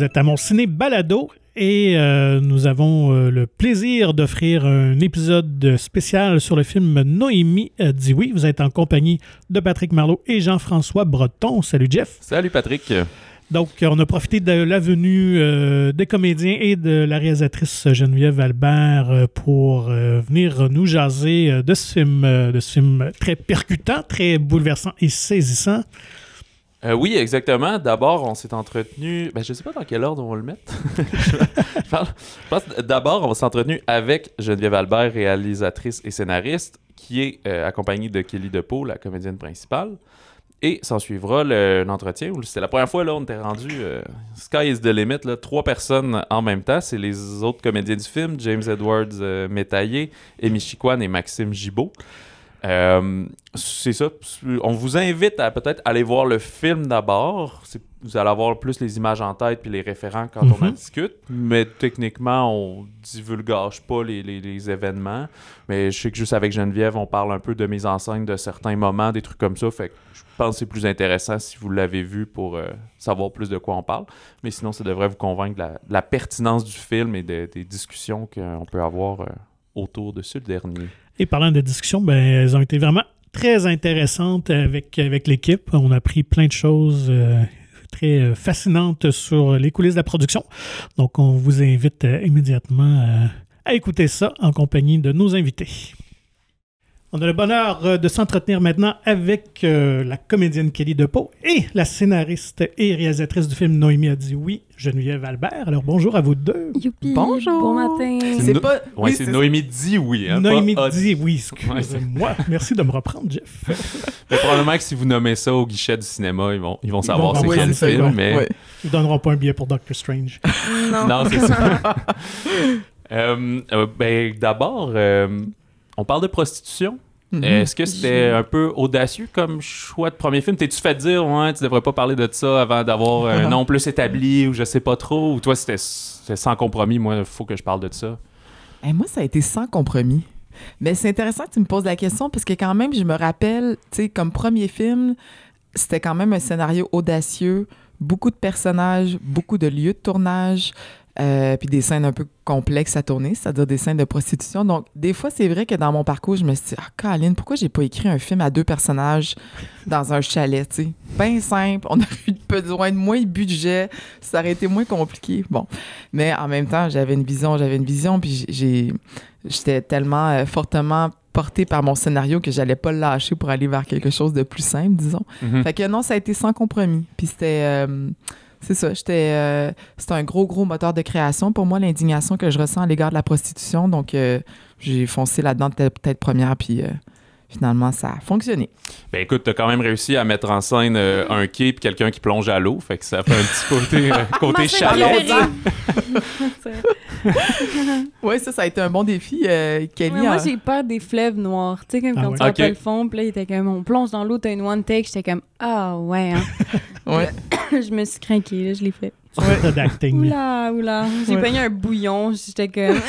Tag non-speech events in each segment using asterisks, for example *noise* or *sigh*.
Vous êtes à mon ciné balado et euh, nous avons euh, le plaisir d'offrir un épisode spécial sur le film Noémie euh, dit oui. Vous êtes en compagnie de Patrick Marlot et Jean-François Breton. Salut Jeff. Salut Patrick. Donc, on a profité de la venue euh, des comédiens et de la réalisatrice Geneviève Albert pour euh, venir nous jaser de ce film, de ce film très percutant, très bouleversant et saisissant. Euh, oui, exactement. D'abord, on s'est entretenu. Ben, je sais pas dans quel ordre on va le mettre. *laughs* d'abord, on s'est entretenu avec Geneviève Albert, réalisatrice et scénariste, qui est euh, accompagnée de Kelly DePau, la comédienne principale. Et s'en suivra le- l'entretien où c'était la première fois là on était rendu euh, sky is the limit là, trois personnes en même temps c'est les autres comédiens du film James Edwards Métaillé Amy Chiquan et Maxime Gibault Euh, c'est ça. On vous invite à peut-être aller voir le film d'abord. Vous allez avoir plus les images en tête puis les référents quand on en Mhm. discute. Mais techniquement, on divulgage pas les, les- les événements. Mais je sais que juste avec Geneviève, on parle un peu de mise en scène de certains moments, des trucs comme ça. Fait que je pense que c'est plus intéressant si vous l'avez vu pour euh, savoir plus de quoi on parle. Mais sinon, ça devrait vous convaincre de la, de la pertinence du film et de- des discussions qu'on peut avoir euh, autour de ce dernier. Et parlant de discussion, ben, elles ont été vraiment très intéressantes avec, avec l'équipe. On a appris plein de choses euh, très euh, fascinantes sur les coulisses de la production. Donc, on vous invite euh, immédiatement à écouter ça en compagnie de nos invités. On a le bonheur euh, de s'entretenir maintenant avec euh, la comédienne Kelly DePau et la scénariste et réalisatrice du film Noémie a dit oui, Geneviève Albert. Alors, bonjour à vous deux. Youpi! Bonjour. Bon matin! C'est No- pas. Ouais, oui, c'est Noémie dit oui. Hein, pas Noémie a dit oui, Ouais, excusez-moi. Merci de me reprendre, Jeff. *laughs* Mais probablement que si vous nommez ça au guichet du cinéma, ils vont, ils vont savoir c'est quel le film, ouais. mais... Ils donneront pas un billet pour Doctor Strange. Non. *laughs* Non, c'est ça. *laughs* Euh, euh, ben, d'abord, euh, on parle de prostitution. Mhm. Est-ce que c'était un peu audacieux comme choix de premier film? T'es-tu fait dire, ouais, tu devrais pas parler de ça avant d'avoir un *laughs* nom plus établi ou je sais pas trop? Ou toi, c'était c'était sans compromis, moi, il faut que je parle de ça? Eh, moi, ça a été sans compromis. Mais c'est intéressant que tu me poses la question parce que quand même, je me rappelle, tu sais, comme premier film, c'était quand même un scénario audacieux, beaucoup de personnages, beaucoup de lieux de tournage, euh, puis des scènes un peu complexes à tourner, c'est-à-dire des scènes de prostitution. Donc, des fois, c'est vrai que dans mon parcours, je me suis dit, ah, Caroline, pourquoi j'ai pas écrit un film à deux personnages dans un chalet, tu sais? Bien simple, on *laughs* aurait eu besoin de moins de budget, ça aurait été moins compliqué. Bon. Mais en même temps, j'avais une vision, j'avais une vision, puis j'ai, j'étais tellement euh, fortement portée par mon scénario que j'allais pas le lâcher pour aller vers quelque chose de plus simple, disons. Mhm. Fait que non, ça a été sans compromis. Puis c'était, euh, c'est ça, j'étais, euh, c'était un gros, gros moteur de création pour moi, l'indignation que je ressens à l'égard de la prostitution. Donc, euh, j'ai foncé là-dedans tête, tête première, puis euh, finalement, ça a fonctionné. Ben écoute, t'as quand même réussi à mettre en scène euh, un quai et quelqu'un qui plonge à l'eau, fait que ça fait un petit côté, euh, *laughs* côté. *laughs* *laughs* Oui, ça, ça a été un bon défi, euh, Kelly. Ouais, moi, hein. j'ai peur des fleuves noirs. Tu sais, comme Ah quand ouais. tu rappelles Ok. le fond, puis là, il était comme, on plonge dans l'eau, t'as une one take. J'étais comme, ah ouais, hein. Ouais. *coughs* je me suis craquée, là, je l'ai fait. D'acting. Oula, oula. J'ai Ouais. pogné un bouillon, j'étais comme,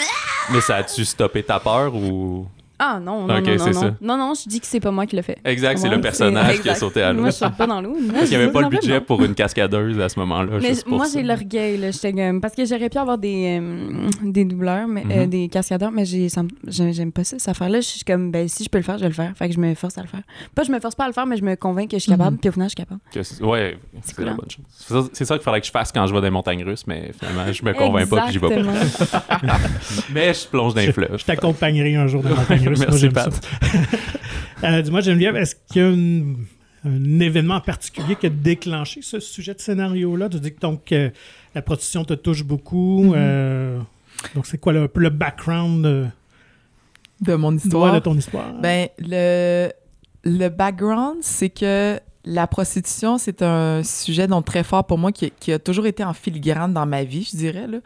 Mais ça a-tu stoppé ta peur ou... ah non, non, non, c'est non, ça. non. Non, non, je dis que c'est pas moi qui l'ai fait. Exact, c'est le personnage qui a sauté à l'eau. Moi, je saute pas dans l'eau. Parce qu'il n'y avait pas le budget pour une cascadeuse à ce moment-là. Mais juste pour moi, j'ai l'orgueil, là. J'étais comme... Parce que j'aurais pu avoir des, euh, des doubleurs, mais, euh, Mhm. des cascadeurs, mais j'aime pas ça, cette affaire-là. Je suis comme, ben, si je peux le faire, je vais le faire. Fait que je me force à le faire. Pas, je me force pas à le faire, mais je me convainc que je suis capable, Mhm. puis au final, je suis capable. Que c'est- ouais, c'est cool, la bonne chose. C'est ça, c'est ça qu'il faudrait que je fasse quand je vais dans les montagnes russes, mais finalement, je me convainc pas puis j'y vais pas. *laughs* Mais je plonge dans les fleuves. Je t'accompagnerai un jour dans la montagne Moi, Merci, Pat. ça. *laughs* Euh, Dis-moi, Geneviève, est-ce qu'il y a une- un événement en particulier qui a déclenché ce sujet de scénario-là? Tu dis que donc, euh, la prostitution te touche beaucoup. Mhm. euh, donc, c'est quoi le, un peu le background de, De mon de histoire? ton histoire? Ben, le, le background, c'est que la prostitution, c'est un sujet donc très fort pour moi qui, qui a toujours été en filigrane dans ma vie, je dirais. Là.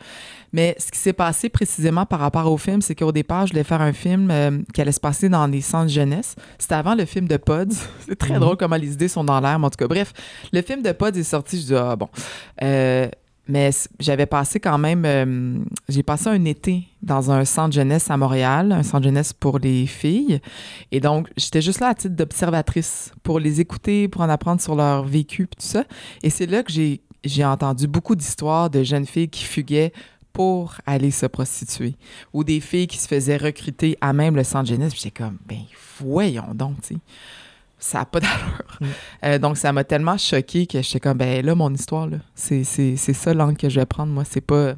Mais ce qui s'est passé précisément par rapport au film, c'est qu'au départ, je voulais faire un film euh, qui allait se passer dans des centres jeunesse. C'était avant le film de Pods. *laughs* c'est très Mhm. drôle comment les idées sont dans l'air, mais en tout cas, bref, le film de Pods est sorti, je dis, ah bon. Euh, mais j'avais passé quand même, euh, j'ai passé un été dans un centre jeunesse à Montréal, un centre jeunesse pour les filles. Et donc, j'étais juste là à titre d'observatrice pour les écouter, pour en apprendre sur leur vécu, tout ça. Et c'est là que j'ai j'ai entendu beaucoup d'histoires de jeunes filles qui fuguaient pour aller se prostituer ou des filles qui se faisaient recruter à même le centre jeunesse. Puis j'étais comme, ben voyons donc, tu sais. Ça n'a pas d'allure. Mm. Euh, donc, ça m'a tellement choqué que j'étais comme, ben là, mon histoire, là, c'est, c'est, c'est ça l'angle que je vais prendre. Moi, c'est pas,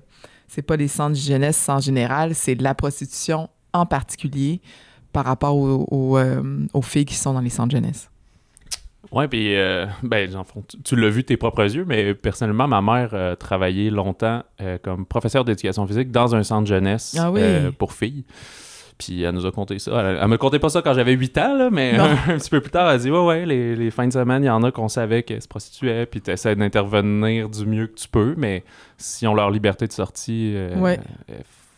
c'est pas les centres jeunesse en général, c'est de la prostitution en particulier par rapport aux, aux, euh, aux filles qui sont dans les centres jeunesse. Ouais, puis, euh, ben, tu, tu l'as vu de tes propres yeux, mais personnellement, ma mère euh, travaillait longtemps euh, comme professeure d'éducation physique dans un centre jeunesse Ah oui. euh, pour filles. Puis elle nous a conté ça. Elle, elle me contait pas ça quand j'avais 8 ans, là, mais *laughs* un petit peu plus tard, elle a dit Ouais, ouais, les, les fins de semaine, il y en a qu'on savait qu'elles se prostituaient, puis tu essaies d'intervenir du mieux que tu peux, mais si ont leur liberté de sortie, euh, Ouais. elles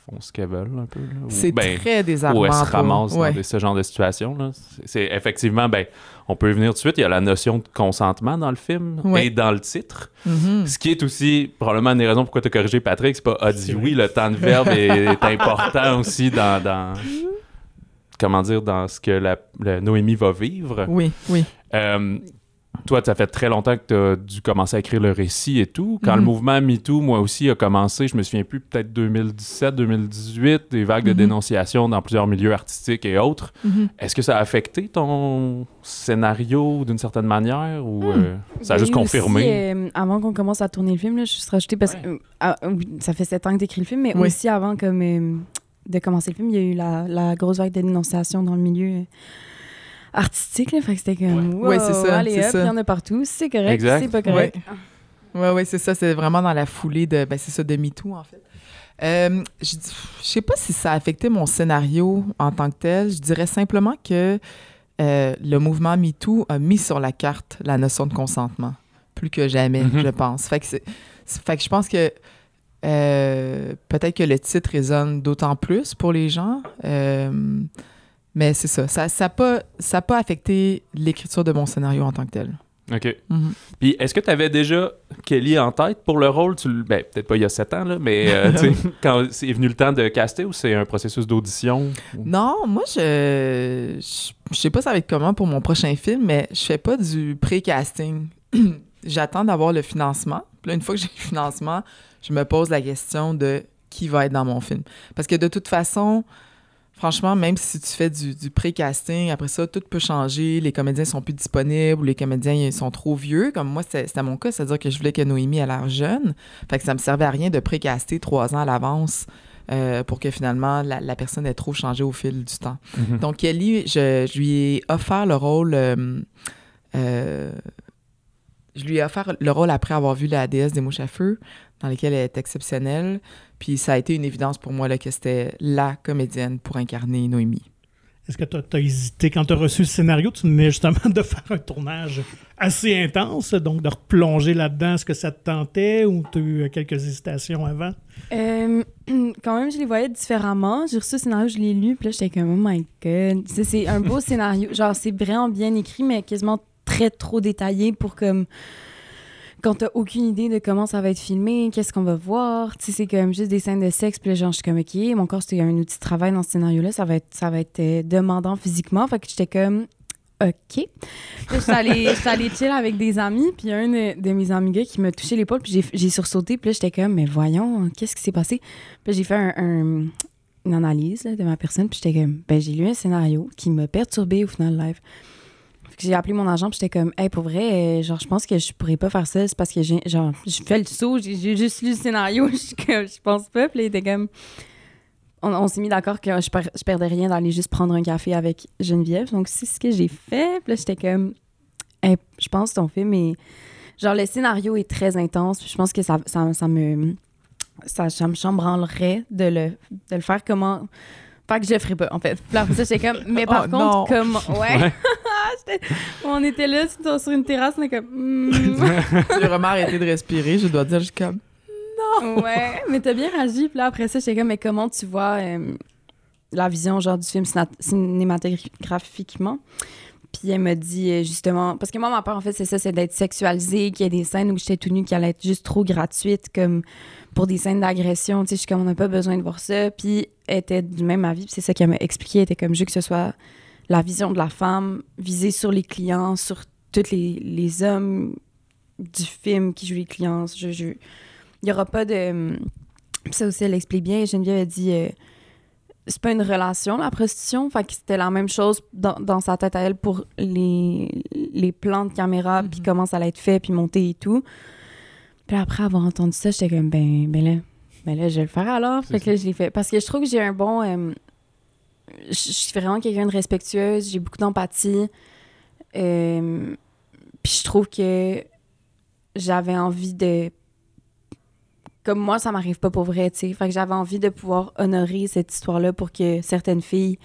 font ce qu'elles veulent un peu. Ou- C'est ben, très désarmant. où elle se pour- ramasse ouais. dans des- ce genre de situation. là. C'est- effectivement, ben, on peut y venir tout de suite. Il y a la notion de consentement dans le film Ouais. et dans le titre. Mhm. Ce qui est aussi probablement une des raisons pourquoi tu as corrigé Patrick. C'est pas a dit C'est oui, le temps de verbe est, est important *laughs* aussi dans, dans- Comment dire, dans ce que la, la Noémie va vivre. Oui, oui. Euh, toi, ça fait très longtemps que tu as dû commencer à écrire le récit et tout. Quand le Mhm. mouvement MeToo, moi aussi, a commencé, je me souviens plus, peut-être 2017, 2018, des vagues de Mhm. dénonciation dans plusieurs milieux artistiques et autres. Mhm. Est-ce que ça a affecté ton scénario d'une certaine manière ou Hmm. euh, ça a juste confirmé? aussi, euh, avant qu'on commence à tourner le film, là, je suis rajoutée parce que euh, ah, ça fait sept ans que t'écris le film, mais Oui. aussi avant de commencer le film, il y a eu la, la grosse vague de dénonciation dans le milieu euh, artistique. Là, fait que c'était comme, wow, Ouais, c'est ça, allez hop, il y en a partout. C'est correct, Exact. c'est pas correct. Oui, oui, c'est ça. C'est vraiment dans la foulée de, ben, c'est ça, de MeToo, en fait. Euh, je je sais pas si ça a affecté mon scénario en tant que tel. Je dirais simplement que euh, le mouvement MeToo a mis sur la carte la notion de consentement, plus que jamais, Mhm. je pense. Fait que, c'est- c'est- fait que je pense que euh, peut-être que le titre résonne d'autant plus pour les gens. Mais c'est ça. Ça n'a ça pas, ça pas affecté l'écriture de mon scénario en tant que tel. OK. Mhm. Puis est-ce que tu avais déjà Kelly en tête pour le rôle? Tu, ben, peut-être pas il y a sept ans, là, mais euh, *laughs* quand c'est venu le temps de caster ou c'est un processus d'audition? ou- Non, moi, je, je, je sais pas ça va être comment pour mon prochain film, mais je fais pas du pré-casting. *clears throat* J'attends d'avoir le financement. Puis là, une fois que j'ai le financement, je me pose la question de qui va être dans mon film. Parce que de toute façon, franchement, même si tu fais du, du pré-casting, après ça, tout peut changer. Les comédiens sont plus disponibles ou les comédiens ils sont trop vieux. Comme moi, c'était mon cas, c'est-à-dire que je voulais que Noémie ait l'air jeune. Fait que ça me servait à rien de pré-caster trois ans à l'avance euh, pour que finalement la, la personne ait trop changé au fil du temps. Mhm. Donc, Kelly, je, je lui ai offert le rôle. euh, euh, je lui ai offert le rôle après avoir vu La déesse des mouches à feu, dans lequel elle est exceptionnelle. Puis ça a été une évidence pour moi là, que c'était la comédienne pour incarner Noémie. Est-ce que tu as, hésité quand tu as reçu le scénario? Tu venais justement de faire un tournage assez intense, donc de replonger là-dedans. Est-ce que ça te tentait ou tu as eu quelques hésitations avant? Euh, *clears throat* quand même, je les voyais différemment. J'ai reçu le scénario, je l'ai lu, puis là, j'étais comme, oh my god. C'est un beau scénario. Genre, c'est vraiment bien écrit, mais quasiment très trop détaillé pour comme. Quand t'as aucune idée de comment ça va être filmé, qu'est-ce qu'on va voir, tu sais, c'est comme juste des scènes de sexe, puis là, genre, je suis comme, OK, mon corps, c'est un outil de travail dans ce scénario-là, ça va être, ça va être euh, demandant physiquement. Fait que j'étais comme, OK. Puis là, *laughs* j'étais allée, chill avec des amis, puis un de, de mes amis gars qui m'a touché l'épaule, puis j'ai, sursauté, puis là, j'étais comme, mais voyons, qu'est-ce qui s'est passé? Puis j'ai fait un- un- une analyse là, de ma personne, puis j'étais comme, ben, j'ai lu un scénario qui m'a perturbé au final live. J'ai appelé mon agent, j'étais comme, hey, pour vrai, euh, genre, je pense que je pourrais pas faire ça, c'est parce que j'ai, genre, je fais le saut, j'ai, juste lu le scénario, *laughs* je pense pas, puis il était comme, on, s'est mis d'accord que je, je perdais rien d'aller juste prendre un café avec Geneviève. Donc, c'est ce que j'ai fait. Puis là, j'étais comme, je pense que ton film est. Genre, le scénario est très intense. Je pense que ça, ça, ça me. Ça, ça me chambranlerait de le, de le faire comment. Pas que je le ferais pas, en fait. Puis là, après ça, j'étais comme. Mais *laughs* par Oh, contre, non. comme. Ouais. *laughs* On était là sur sur une terrasse, on était comme. hmm. J'ai vraiment arrêté de respirer, je dois dire, je suis comme. ouais, mais t'as bien réagi. Puis là, après ça, j'étais comme, mais comment tu vois euh, la vision genre du film cinéma- cinématographiquement? Puis elle m'a dit euh, justement, parce que moi, ma peur, en fait, c'est ça, c'est d'être sexualisée, qu'il y ait des scènes où j'étais tout nue qui allaient être juste trop gratuites, comme pour des scènes d'agression. Tu sais, je suis comme, on n'a pas besoin de voir ça. Puis elle était du même avis, puis c'est ça qu'elle m'a expliqué. Elle était comme, je veux que ce soit la vision de la femme visée sur les clients, sur tous les, les hommes du film qui joue les clients. Je, je- Il y aura pas de. Puis ça aussi, elle explique bien. Geneviève a dit. euh, c'est pas une relation, la prostitution. Fait que c'était la même chose dans, dans sa tête à elle pour les, les plans de caméra, puis Mhm. comment ça allait être fait, puis monter et tout. Puis après avoir entendu ça, j'étais comme, ben, ben là, ben là, je vais le faire alors. Fait que là, je l'ai fait. Parce que je trouve que j'ai un bon. euh, je suis vraiment quelqu'un de respectueuse, j'ai beaucoup d'empathie. Euh, puis je trouve que j'avais envie de. Comme moi, ça m'arrive pas pour vrai, tu sais. Fait que j'avais envie de pouvoir honorer cette histoire-là pour que certaines filles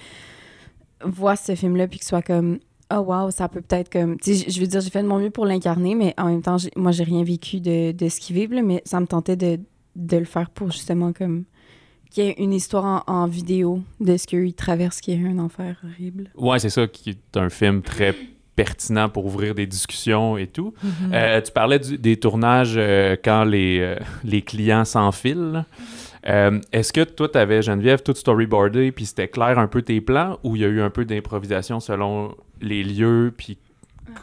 voient ce film-là puis que soit comme. Oh wow, ça peut peut-être comme. Tu sais, je veux dire, j'ai fait de mon mieux pour l'incarner, mais en même temps, j'ai- moi, j'ai rien vécu de, de ce qu'ils vivent, mais ça me tentait de, de le faire pour justement comme. Qu'il y ait une histoire en, en vidéo de ce qu'ils traversent, qui est un enfer horrible. Ouais, c'est ça qui est un film très pertinent pour ouvrir des discussions et tout. Mhm. Euh, tu parlais du- des tournages euh, quand les, euh, les clients s'enfilent. Euh, Est-ce que toi, tu avais, Geneviève, tout storyboardé, puis c'était clair un peu tes plans, ou il y a eu un peu d'improvisation selon les lieux, puis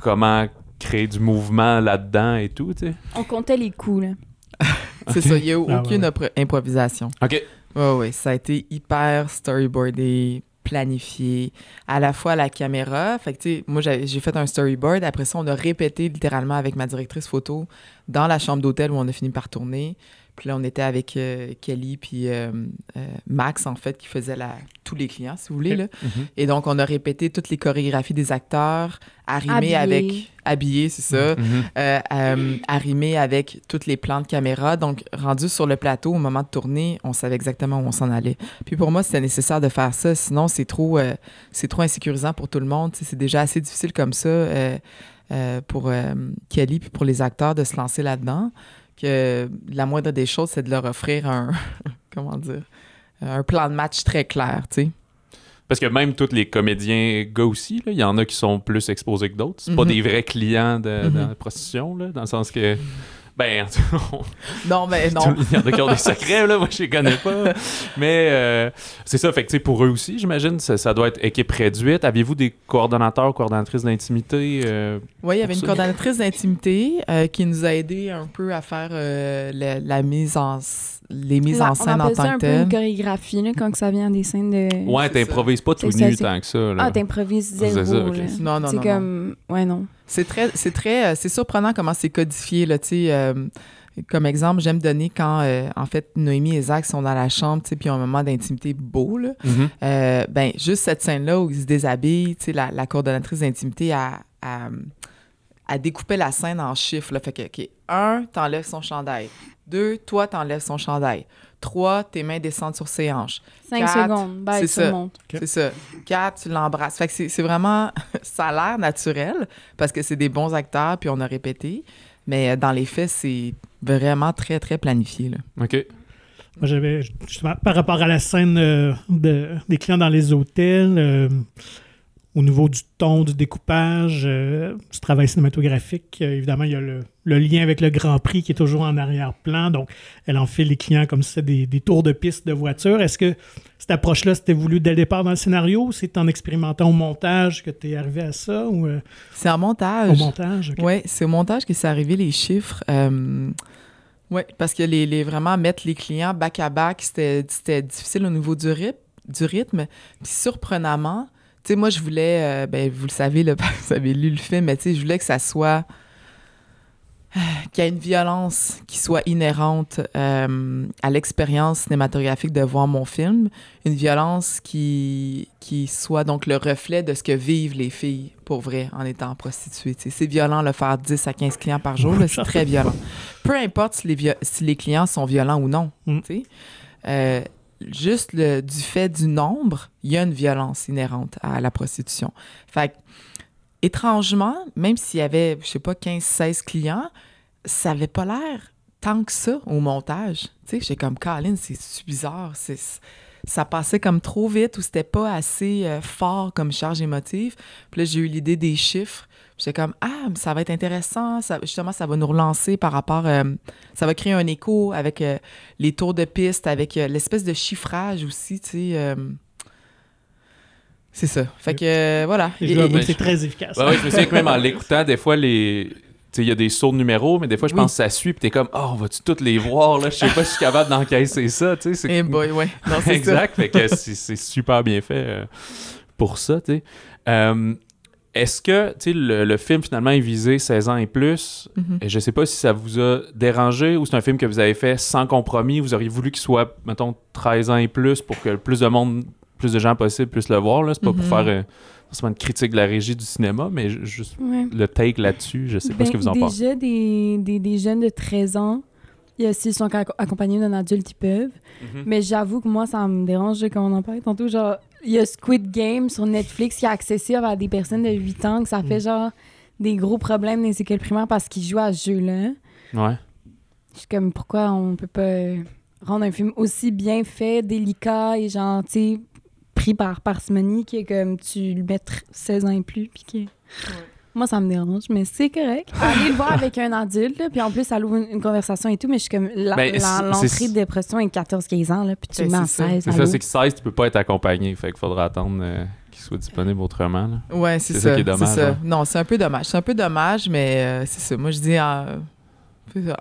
comment créer du mouvement là-dedans et tout, tu sais? On comptait les coups, là. *laughs* C'est ça, il n'y a eu Ah, aucune ouais. improvisation. OK. Oui, oui, ça a été hyper storyboardé, planifié, à la fois à la caméra. Fait que, tu sais, moi, j'ai fait un storyboard. Après ça, on a répété littéralement avec ma directrice photo dans la chambre d'hôtel où on a fini par tourner. Puis là, on était avec euh, Kelly puis euh, euh, Max, en fait, qui faisait la... tous les clients, si vous voulez. Là. Mhm. Et donc, on a répété toutes les chorégraphies des acteurs, arrimées avec... Habillés, c'est ça Mhm. euh, euh, arrimé avec tous les plans de caméra. Donc, rendu sur le plateau au moment de tourner, on savait exactement où on s'en allait. Puis pour moi, c'était nécessaire de faire ça. Sinon, c'est trop, euh, c'est trop insécurisant pour tout le monde. C'est déjà assez difficile comme ça euh, euh, pour euh, Kelly puis pour les acteurs de se lancer là-dedans. Que la moindre des choses, c'est de leur offrir un, *laughs* comment dire, un plan de match très clair, tu sais. Parce que même tous les comédiens gars aussi, il y en a qui sont plus exposés que d'autres. C'est pas Mhm. des vrais clients de, Mhm. la prostitution, là, dans le sens que... En tout cas, Non, mais non. *laughs* Il y en a qui ont des secrets, là, moi je les connais pas. Mais euh, c'est ça, fait que pour eux aussi, j'imagine, ça, ça doit être équipe réduite. Aviez-vous des coordonnateurs, coordonnatrices d'intimité euh, Oui, il y avait une ça? coordonnatrice d'intimité euh, qui nous a aidé un peu à faire euh, la, la mise en les mises La- en scène on en ça tant un que peu une chorégraphie, là, quand que ça vient des scènes de... Ouais, t'improvises pas tout nu ça, tant que ça. Là. Ah, t'improvises C'est zéro, ça, là. Non, non, C'est non, comme... Ouais, non. C'est très, c'est très, euh, c'est surprenant comment c'est codifié là. Tu sais, euh, comme exemple, j'aime donner quand, euh, en fait, Noémie et Zach sont dans la chambre, tu sais, puis ils ont un moment d'intimité beau là. Mhm. Euh, ben, juste cette scène-là où ils se déshabillent, tu sais, la, la coordonnatrice d'intimité a, a découpé la scène en chiffres. Là. Fait que, OK, un, t'enlèves son chandail. Deux, toi, t'enlèves son chandail. Trois, tes mains descendent sur ses hanches. Cinq Quatre, secondes. Bye, c'est tout ça. le monde. Ok. C'est ça. Quatre, tu l'embrasses. Fait que c'est c'est vraiment... *laughs* ça a l'air naturel parce que c'est des bons acteurs, puis on a répété. Mais euh, dans les faits, c'est vraiment très, très planifié. Là. OK. Moi, j'avais justement par rapport à la scène euh, de- des clients dans les hôtels, euh, au niveau du ton, du découpage, euh, du travail cinématographique, euh, évidemment, il y a le, le lien avec le Grand Prix qui est toujours en arrière-plan. Donc, elle enfile les clients comme si c'était des, des tours de piste de voiture. Est-ce que cette approche-là, c'était voulu dès le départ dans le scénario ou c'est en expérimentant au montage que tu es arrivé à ça ou euh, C'est en au montage. montage? ok. Oui, c'est au montage que c'est arrivé les chiffres. oui, parce que les, les- vraiment mettre les clients back à back, c'était c'était difficile au niveau du, rythme, du rythme. Puis surprenamment, tu sais, moi, je voulais, euh, ben, vous le savez, là, *laughs* vous avez lu le film, mais tu sais, je voulais que ça soit. qu'il y ait une violence qui soit inhérente euh, à l'expérience cinématographique de voir mon film, une violence qui, qui soit donc le reflet de ce que vivent les filles pour vrai en étant prostituées. Tu sais, C'est violent le faire 10 à 15 clients par jour, là, c'est très violent. Peu importe si les, vio- si les clients sont violents ou non. Mm. tu sais. Euh, juste du fait du nombre, il y a une violence inhérente à la prostitution. Fait étrangement, même s'il y avait, je sais pas, 15-16 clients, ça avait pas l'air tant que ça au montage. Tu sais, j'étais comme, Colin, c'est bizarre. C'est, ça passait comme trop vite ou c'était pas assez euh, fort comme charge émotive. Puis là, j'ai eu l'idée des chiffres. J'étais comme, ah, mais ça va être intéressant. Ça, justement, ça va nous relancer par rapport. euh, ça va créer un écho avec euh, les tours de piste, avec euh, l'espèce de chiffrage aussi, tu sais. euh, c'est ça. Fait que, euh, voilà. C'est très efficace. Ouais, je me souviens que même en l'écoutant, des fois, les... sais, il y a des sauts de numéros, mais des fois, je Oui. pense que ça suit, puis t'es comme, oh, on va-tu toutes les voir, là? Je sais pas si je suis capable d'encaisser ça, tu sais. c'est- Eh boy, ouais. Non, c'est *laughs* ça. exact, fait que c'est super bien fait euh, pour ça, tu sais. Euh, Est-ce que, le, le film, finalement, est visé 16 ans et plus? Mhm. Et je sais pas si ça vous a dérangé ou c'est un film que vous avez fait sans compromis. Vous auriez voulu qu'il soit, mettons, 13 ans et plus pour que le plus de monde, plus de gens possible puissent le voir. là. C'est pas Mhm. pour faire euh, forcément une critique de la régie du cinéma, mais ju- juste Ouais. le take là-dessus. Je sais pas ce que Ben, vous en pensez. Déjà, des, des, des jeunes de 13 ans, s'ils sont acc- accompagnés d'un adulte, ils peuvent. Mhm. Mais j'avoue que moi, ça me dérange quand on en parlait tantôt. Genre, il y a Squid Game sur Netflix qui est accessible à des personnes de 8 ans, que ça fait genre des gros problèmes dans les écoles primaires parce qu'ils jouent à ce jeu-là. Ouais. Je suis comme, pourquoi on peut pas rendre un film aussi bien fait, délicat et genre, tu sais, pris par parcimonie que comme tu le mets tr- 16 ans et plus. Puis que... Moi, ça me dérange, mais c'est correct. *laughs* Allez le voir avec un adulte, là, puis en plus, ça ouvre une, une conversation et tout, mais je suis comme, Ben, l'entrée de dépression est 14-15 ans, là, puis tu le mets à c'est ça. 16. C'est ça, c'est que 16, tu peux pas être accompagné. Fait qu'il faudra attendre euh, qu'il soit disponible autrement. là. Ouais, c'est C'est ça. ça qui est dommage, ça. hein. Non, c'est un peu dommage. C'est un peu dommage, mais euh, c'est ça. Moi, je dis euh,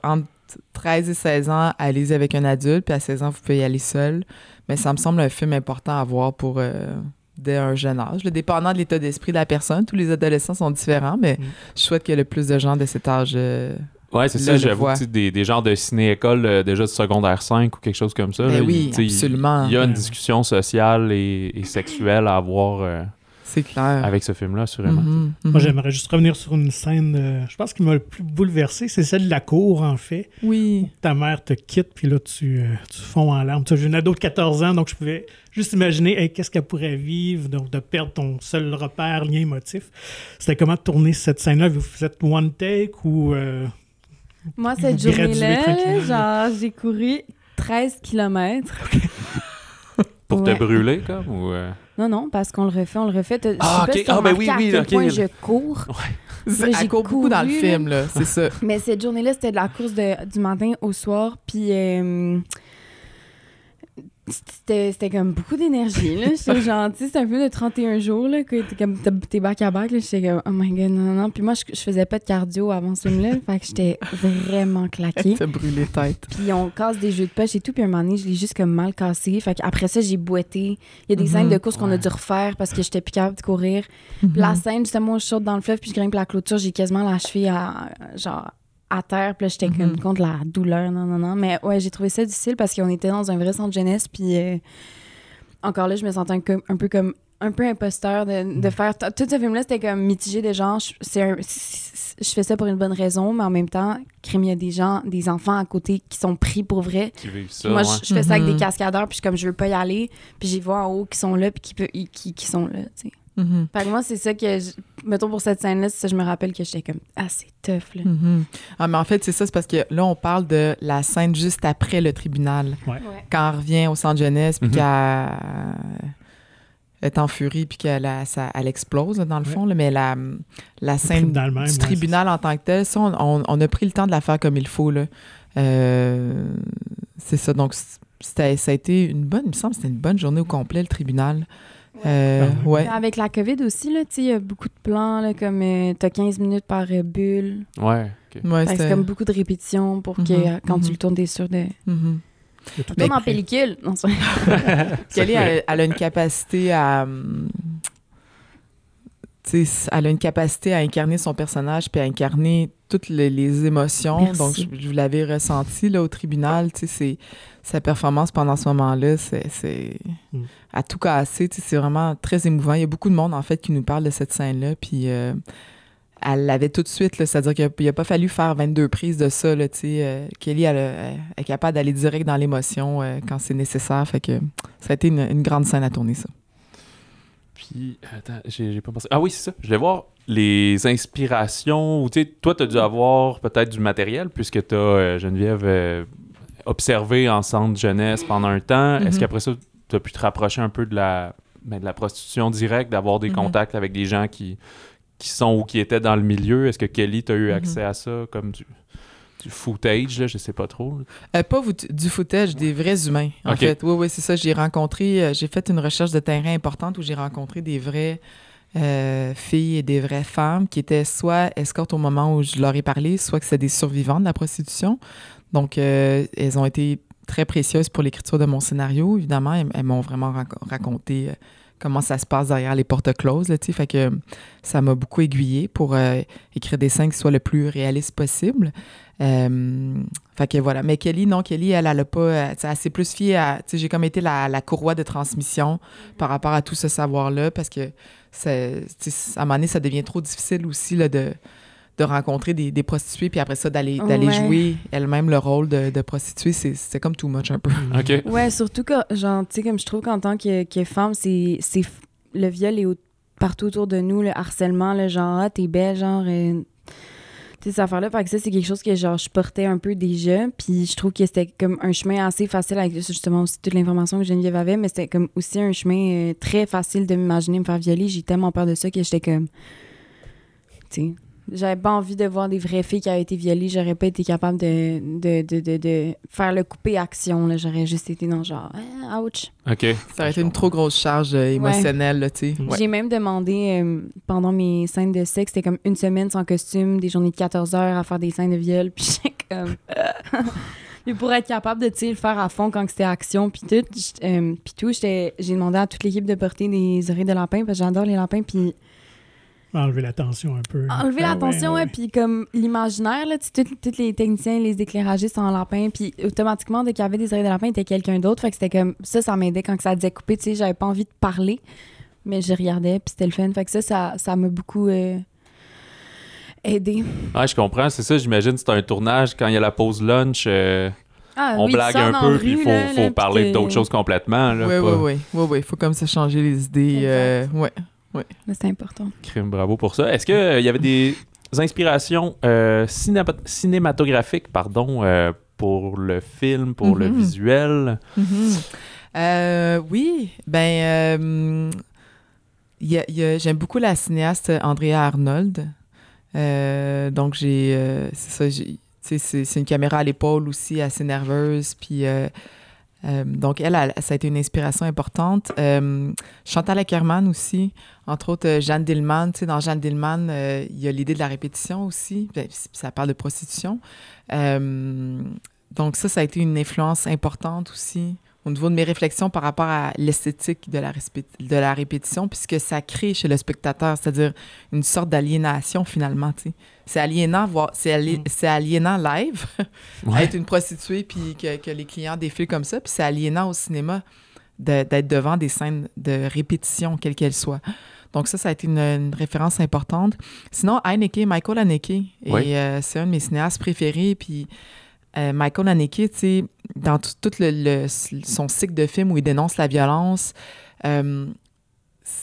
entre 13 et 16 ans, allez-y avec un adulte, puis à 16 ans, vous pouvez y aller seul. Mais ça me semble un film important à voir pour euh, dès un jeune âge. Le dépendant de l'état d'esprit de la personne, tous les adolescents sont différents, mais Mm. je souhaite que le plus de gens de cet âge. euh, Ouais, c'est ça. J'avoue, des, des genres de ciné-école euh, déjà de secondaire 5 ou quelque chose comme ça. Ben là, oui, il- absolument. Il y a une discussion sociale et, et sexuelle à avoir euh, c'est clair. avec ce film-là, assurément. Mhm, mhm. Moi, j'aimerais juste revenir sur une scène, euh, je pense qui m'a le plus bouleversé, c'est celle de la cour, en fait. Oui. Ta mère te quitte, puis là, tu, euh, tu fonds en larmes. J'ai une ado de 14 ans, donc je pouvais juste imaginer hey, qu'est-ce qu'elle pourrait vivre, donc de perdre ton seul repère, lien émotif. C'était comment tourner cette scène-là? Vous faites one take ou... euh, Moi, cette journée-là, genre, j'ai couru 13 km. Pour Ouais. te brûler, comme ou, euh, Non, non, parce qu'on le refait, on le refait. Ah, ok. Ah, ben oui, à oui, quel ok. point je cours. *laughs* Elle j'ai court beaucoup dans le couru, film, là. C'est ça. Mais cette journée-là, c'était de la course de- du matin au soir. Puis euh, c'était comme beaucoup d'énergie. là. *laughs* J'étais genre, c'est un peu de 31 jours, là, que t'es comme, t'es back à back. là. J'étais comme, oh my god, non, non. Puis moi, je, je faisais pas de cardio avant ce film-là. fait que j'étais vraiment claquée. T'as brûlé tête. Puis on casse des jeux de poche et tout. Puis un moment donné, je l'ai juste comme mal cassé. Fait après ça, j'ai boité. Il y a des Mhm. scènes de course qu'on a dû refaire parce que j'étais plus capable de courir. Puis Mhm. la scène, justement, je saute dans le fleuve puis je grimpe la clôture. J'ai quasiment la cheville à, genre, à terre. Puis j'étais comme Mhm. contre la douleur. Non, non, non. Mais ouais, j'ai trouvé ça difficile parce qu'on était dans un vrai centre jeunesse. Puis euh, encore là, je me sentais un, peu comme un peu imposteur de, de faire t- tout ce film là c'était comme mitigé des gens je, c'est un- c- c- je fais ça pour une bonne raison mais en même temps crime il y a des gens des enfants à côté qui sont pris pour vrai qui vivent ça. puis moi, ouais. je, je fais ça avec Mhm. des cascadeurs, puis je comme, je veux pas y aller. Puis j'ai vois en haut qui sont là, puis qui, peut- qui, qui sont là, tu sais. Mhm. Fait que moi, c'est ça que, je- mettons pour cette scène-là, c'est ça, je me rappelle que j'étais comme, ah, c'est tough, là. Mhm. Ah, mais en fait, c'est ça, c'est parce que là, on parle de la scène juste après le tribunal. Ouais. Quand elle revient au centre jeunesse, puis Mhm. qu'elle est en furie, puis qu'elle a- ça- elle explose, là, dans le Ouais. fond. là, mais la, la scène même, du ouais, tribunal en tant que tel, ça, on, on- on a pris le temps de la faire comme il faut. là. Euh, c'est ça. Donc, c'était, ça a été une bonne, il me semble, que c'était une bonne journée au complet, le tribunal. Euh, Ah ouais. Avec la COVID aussi, tu il y a beaucoup de plans, là, comme euh, t'as 15 minutes par euh, bulle. Ouais, ok. Ouais, c'est comme beaucoup de répétitions pour que, Mhm, quand tu mhm. le tournes, t'es sûr de... Mhm. tout en pellicule! Non, Kelly, *laughs* elle, elle a une capacité à. hum, tu sais, elle a une capacité à incarner son personnage puis à incarner toutes les, les émotions. Merci. Donc, je, je vous l'avais ressenti là, au tribunal. Tu sa performance pendant ce moment-là, c'est, c'est Mm. À tout casser. C'est vraiment très émouvant. Il y a beaucoup de monde, en fait, qui nous parle de cette scène-là. Puis, euh, elle l'avait tout de suite. C'est-à-dire qu'il n'a pas fallu faire 22 prises de ça. Là. Euh, Kelly, elle, est capable d'aller direct dans l'émotion euh, quand c'est nécessaire. Fait que ça a été une, une grande scène à tourner, ça. Puis, attends, j'ai pas pensé. Ah oui, c'est ça. Je vais voir les inspirations. Ou, tu sais, toi, tu as dû avoir peut-être du matériel, puisque tu as, Geneviève, observé en centre jeunesse pendant un temps. Est-ce Mhm. qu'après ça, tu as pu te rapprocher un peu de la, ben, de la prostitution directe, d'avoir des Mhm. contacts avec des gens qui, qui sont ou qui étaient dans le milieu? Est-ce que Kelly, tu as eu Mhm. accès à ça, comme du, du footage, là, je sais pas trop. Euh, pas vous- du footage, des vrais humains, en fait. Oui, oui, c'est ça. J'ai rencontré, euh, j'ai fait une recherche de terrain importante où j'ai rencontré des vrais euh, filles et des vraies femmes qui étaient soit escortes au moment où je leur ai parlé, soit que c'est des survivantes de la prostitution. Donc, elles ont été très précieuses pour l'écriture de mon scénario. Évidemment, elles, elles m'ont vraiment rac- raconté euh, comment ça se passe derrière les portes closes. Là, tu sais. fait que ça m'a beaucoup aiguillé pour euh, écrire des scènes qui soient le plus réalistes possible. Euh, fait que voilà. Mais Kelly, non, Kelly, elle, elle a pas. euh, Elle s'est plus fiée à. J'ai comme été la, la courroie de transmission par rapport à tout ce savoir-là parce que à un moment donné, ça devient trop difficile aussi là, de, de rencontrer des, des prostituées puis après ça, d'aller, d'aller Ouais. jouer elle-même le rôle de, de prostituée. C'est, c'est comme too much un peu. OK. Ouais, surtout que, genre, tu sais, comme je trouve qu'en tant que, que femme, c'est, le viol est au- partout autour de nous, le harcèlement, le genre, ah, t'es belle, genre, euh, tu sais, cette affaire-là. Fait que ça, c'est quelque chose que, genre, je portais un peu déjà, puis je trouve que c'était comme un chemin assez facile avec, justement, aussi toute l'information que Geneviève avait, mais c'était comme aussi un chemin euh, très facile de m'imaginer me faire violer. J'ai tellement peur de ça que j'étais comme, tu sais, j'avais pas envie de voir des vraies filles qui avaient été violées. J'aurais pas été capable de, de, de, de, de faire le couper action. là. J'aurais juste été dans genre, ah, ouch. OK. Ça aurait été une trop grosse charge euh, émotionnelle, là, tu sais. Ouais. J'ai même demandé euh, pendant mes scènes de sexe, c'était comme une semaine sans costume, des journées de 14 heures à faire des scènes de viol. *laughs* Puis j'étais comme. Mais pour être capable de tu sais, le faire à fond quand c'était action, puis tout, euh, puis tout, j'étais- j'ai demandé à toute l'équipe de porter des oreilles de lapin, parce que j'adore les lapins, puis Enlever la tension un peu. enlever Ah la ouais, tension, ouais. ouais, puis comme l'imaginaire, là, tu sais, tous les techniciens, les éclairagistes en lapin, puis automatiquement, dès qu'il y avait des oreilles de lapin, il était quelqu'un d'autre, fait que c'était comme, ça, ça m'aidait quand ça disait couper, tu sais, j'avais pas envie de parler, mais je regardais, puis c'était le fun, fait que ça, ça ça m'a beaucoup euh, aidé. Ouais, je comprends. C'est ça, j'imagine, c'est un tournage. Quand il y a la pause lunch, euh, Ah, on oui, blague un peu, puis il faut, là, faut là, parler d'autres choses complètement. Là, Oui, pas- oui, oui. Oui, oui. Il faut comme ça changer les idées. euh, ouais. Là, C'est important. Crime, bravo pour ça. Est-ce qu'il y avait des *laughs* inspirations euh, cinéma- cinématographiques pardon, euh, pour le film, pour le Mhm. visuel? Mhm. Euh, oui, ben, euh, j'aime beaucoup la cinéaste Andrea Arnold. Euh, donc, j'ai, euh, c'est ça, j'ai- tu sais, c'est c'est une caméra à l'épaule aussi, assez nerveuse. Puis, euh, donc, elle, ça a été une inspiration importante. Euh, Chantal Ackerman aussi, entre autres euh, Jeanne Dillman. Tu sais, dans Jeanne Dillman, il y a l'idée de la répétition aussi. Ben, ça parle de prostitution. Donc, ça, ça a été une influence importante aussi au niveau de mes réflexions par rapport à l'esthétique de la, de la répétition, puisque ça crée chez le spectateur, c'est-à-dire une sorte d'aliénation finalement. C'est aliénant, voir, c'est, ali- Mm. c'est aliénant live, *laughs* Ouais. être une prostituée puis que, que les clients défilent comme ça, puis c'est aliénant au cinéma de- d'être devant des scènes de répétition, quelles qu'elles soient. Donc ça, ça a été une, une référence importante. Sinon, Haneke, Michael Haneke, Oui. euh, c'est un de mes cinéastes préférés, puis euh, Michael Haneke, dans tout, le, le- son cycle de films où il dénonce la violence, euh,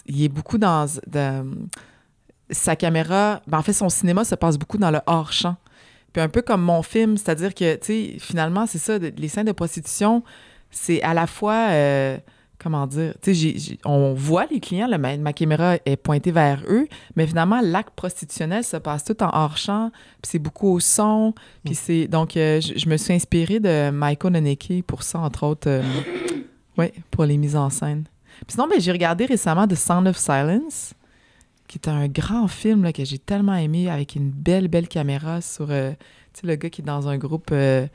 il est beaucoup dans, sa caméra. ben, en fait, son cinéma se passe beaucoup dans le hors-champ. Puis un peu comme mon film, c'est-à-dire que, tu sais, finalement, c'est ça, les scènes de prostitution, c'est à la fois. euh, comment dire? Tu sais, on voit les clients, là, ma, ma caméra est pointée vers eux, mais finalement, l'acte prostitutionnel se passe tout en hors-champ, puis c'est beaucoup au son, puis c'est... Donc, euh, je, je me suis inspirée de Michael Haneke pour ça, entre autres. euh, *gasps* oui, pour les mises en scène. Puis sinon, ben, j'ai regardé récemment The Sound of Silence, qui est un grand film là, que j'ai tellement aimé, avec une belle, belle caméra sur... euh, tu sais, le gars qui est dans un groupe euh,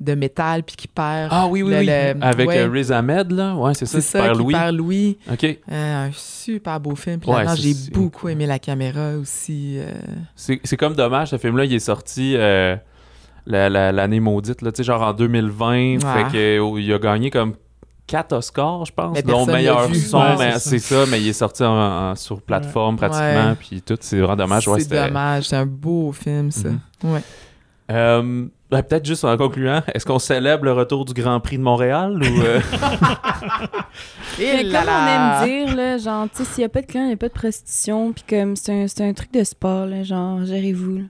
de métal, puis qui perd... Ah oui, oui, le- oui. le- Avec ouais. euh, Riz Ahmed, là. Ouais, c'est ça, ça, qui Louis. perd Louis. OK. Euh, un super beau film. Puis Ouais, j'ai c'est- beaucoup aimé la caméra aussi. euh. C'est c'est comme dommage, ce film-là, il est sorti euh, la- la- l'année maudite, là, tu sais, genre en 2020. Ouais. Fait que, oh, il a gagné comme 4 Oscars, je pense, Mais dont meilleur l'a son. Ouais, mais c'est c'est ça. mais il est sorti en- en- sur plateforme pratiquement, puis tout. C'est vraiment dommage. C'est dommage. C'est un beau film, ça. Mhm. Ouais. Euh, ben, Peut-être juste en concluant, est-ce qu'on célèbre le retour du Grand Prix de Montréal ou euh, *laughs* Et Mais là comme on aime dire, là, genre, tu sais, s'il n'y a pas de clients, il n'y a pas de prostitution, puis comme, c'est un, c'est un truc de sport, là, genre, gérez-vous, là.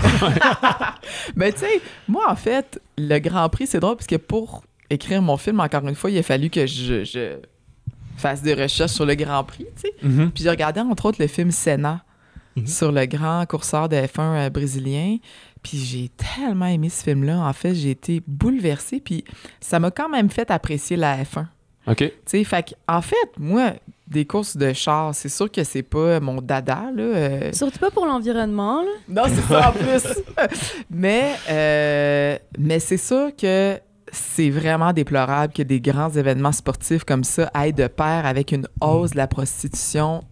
*laughs* Mais tu sais, moi, en fait, le Grand Prix, c'est drôle parce que pour écrire mon film, encore une fois, il a fallu que je, je fasse des recherches sur le Grand Prix, tu sais. Mhm. Puis j'ai regardé, entre autres, le film Mhm. sur le grand courseur de F1 euh, brésilien. Puis j'ai tellement aimé ce film-là. En fait, j'ai été bouleversée. Puis ça m'a quand même fait apprécier la F1. OK. Tu sais, fait que, en fait, moi, des courses de char, c'est sûr que c'est pas mon dada, là. euh, Surtout pas pour l'environnement, là. Non, c'est ça en plus. *laughs* mais euh, mais c'est sûr que c'est vraiment déplorable que des grands événements sportifs comme ça aillent de pair avec une hausse de la prostitution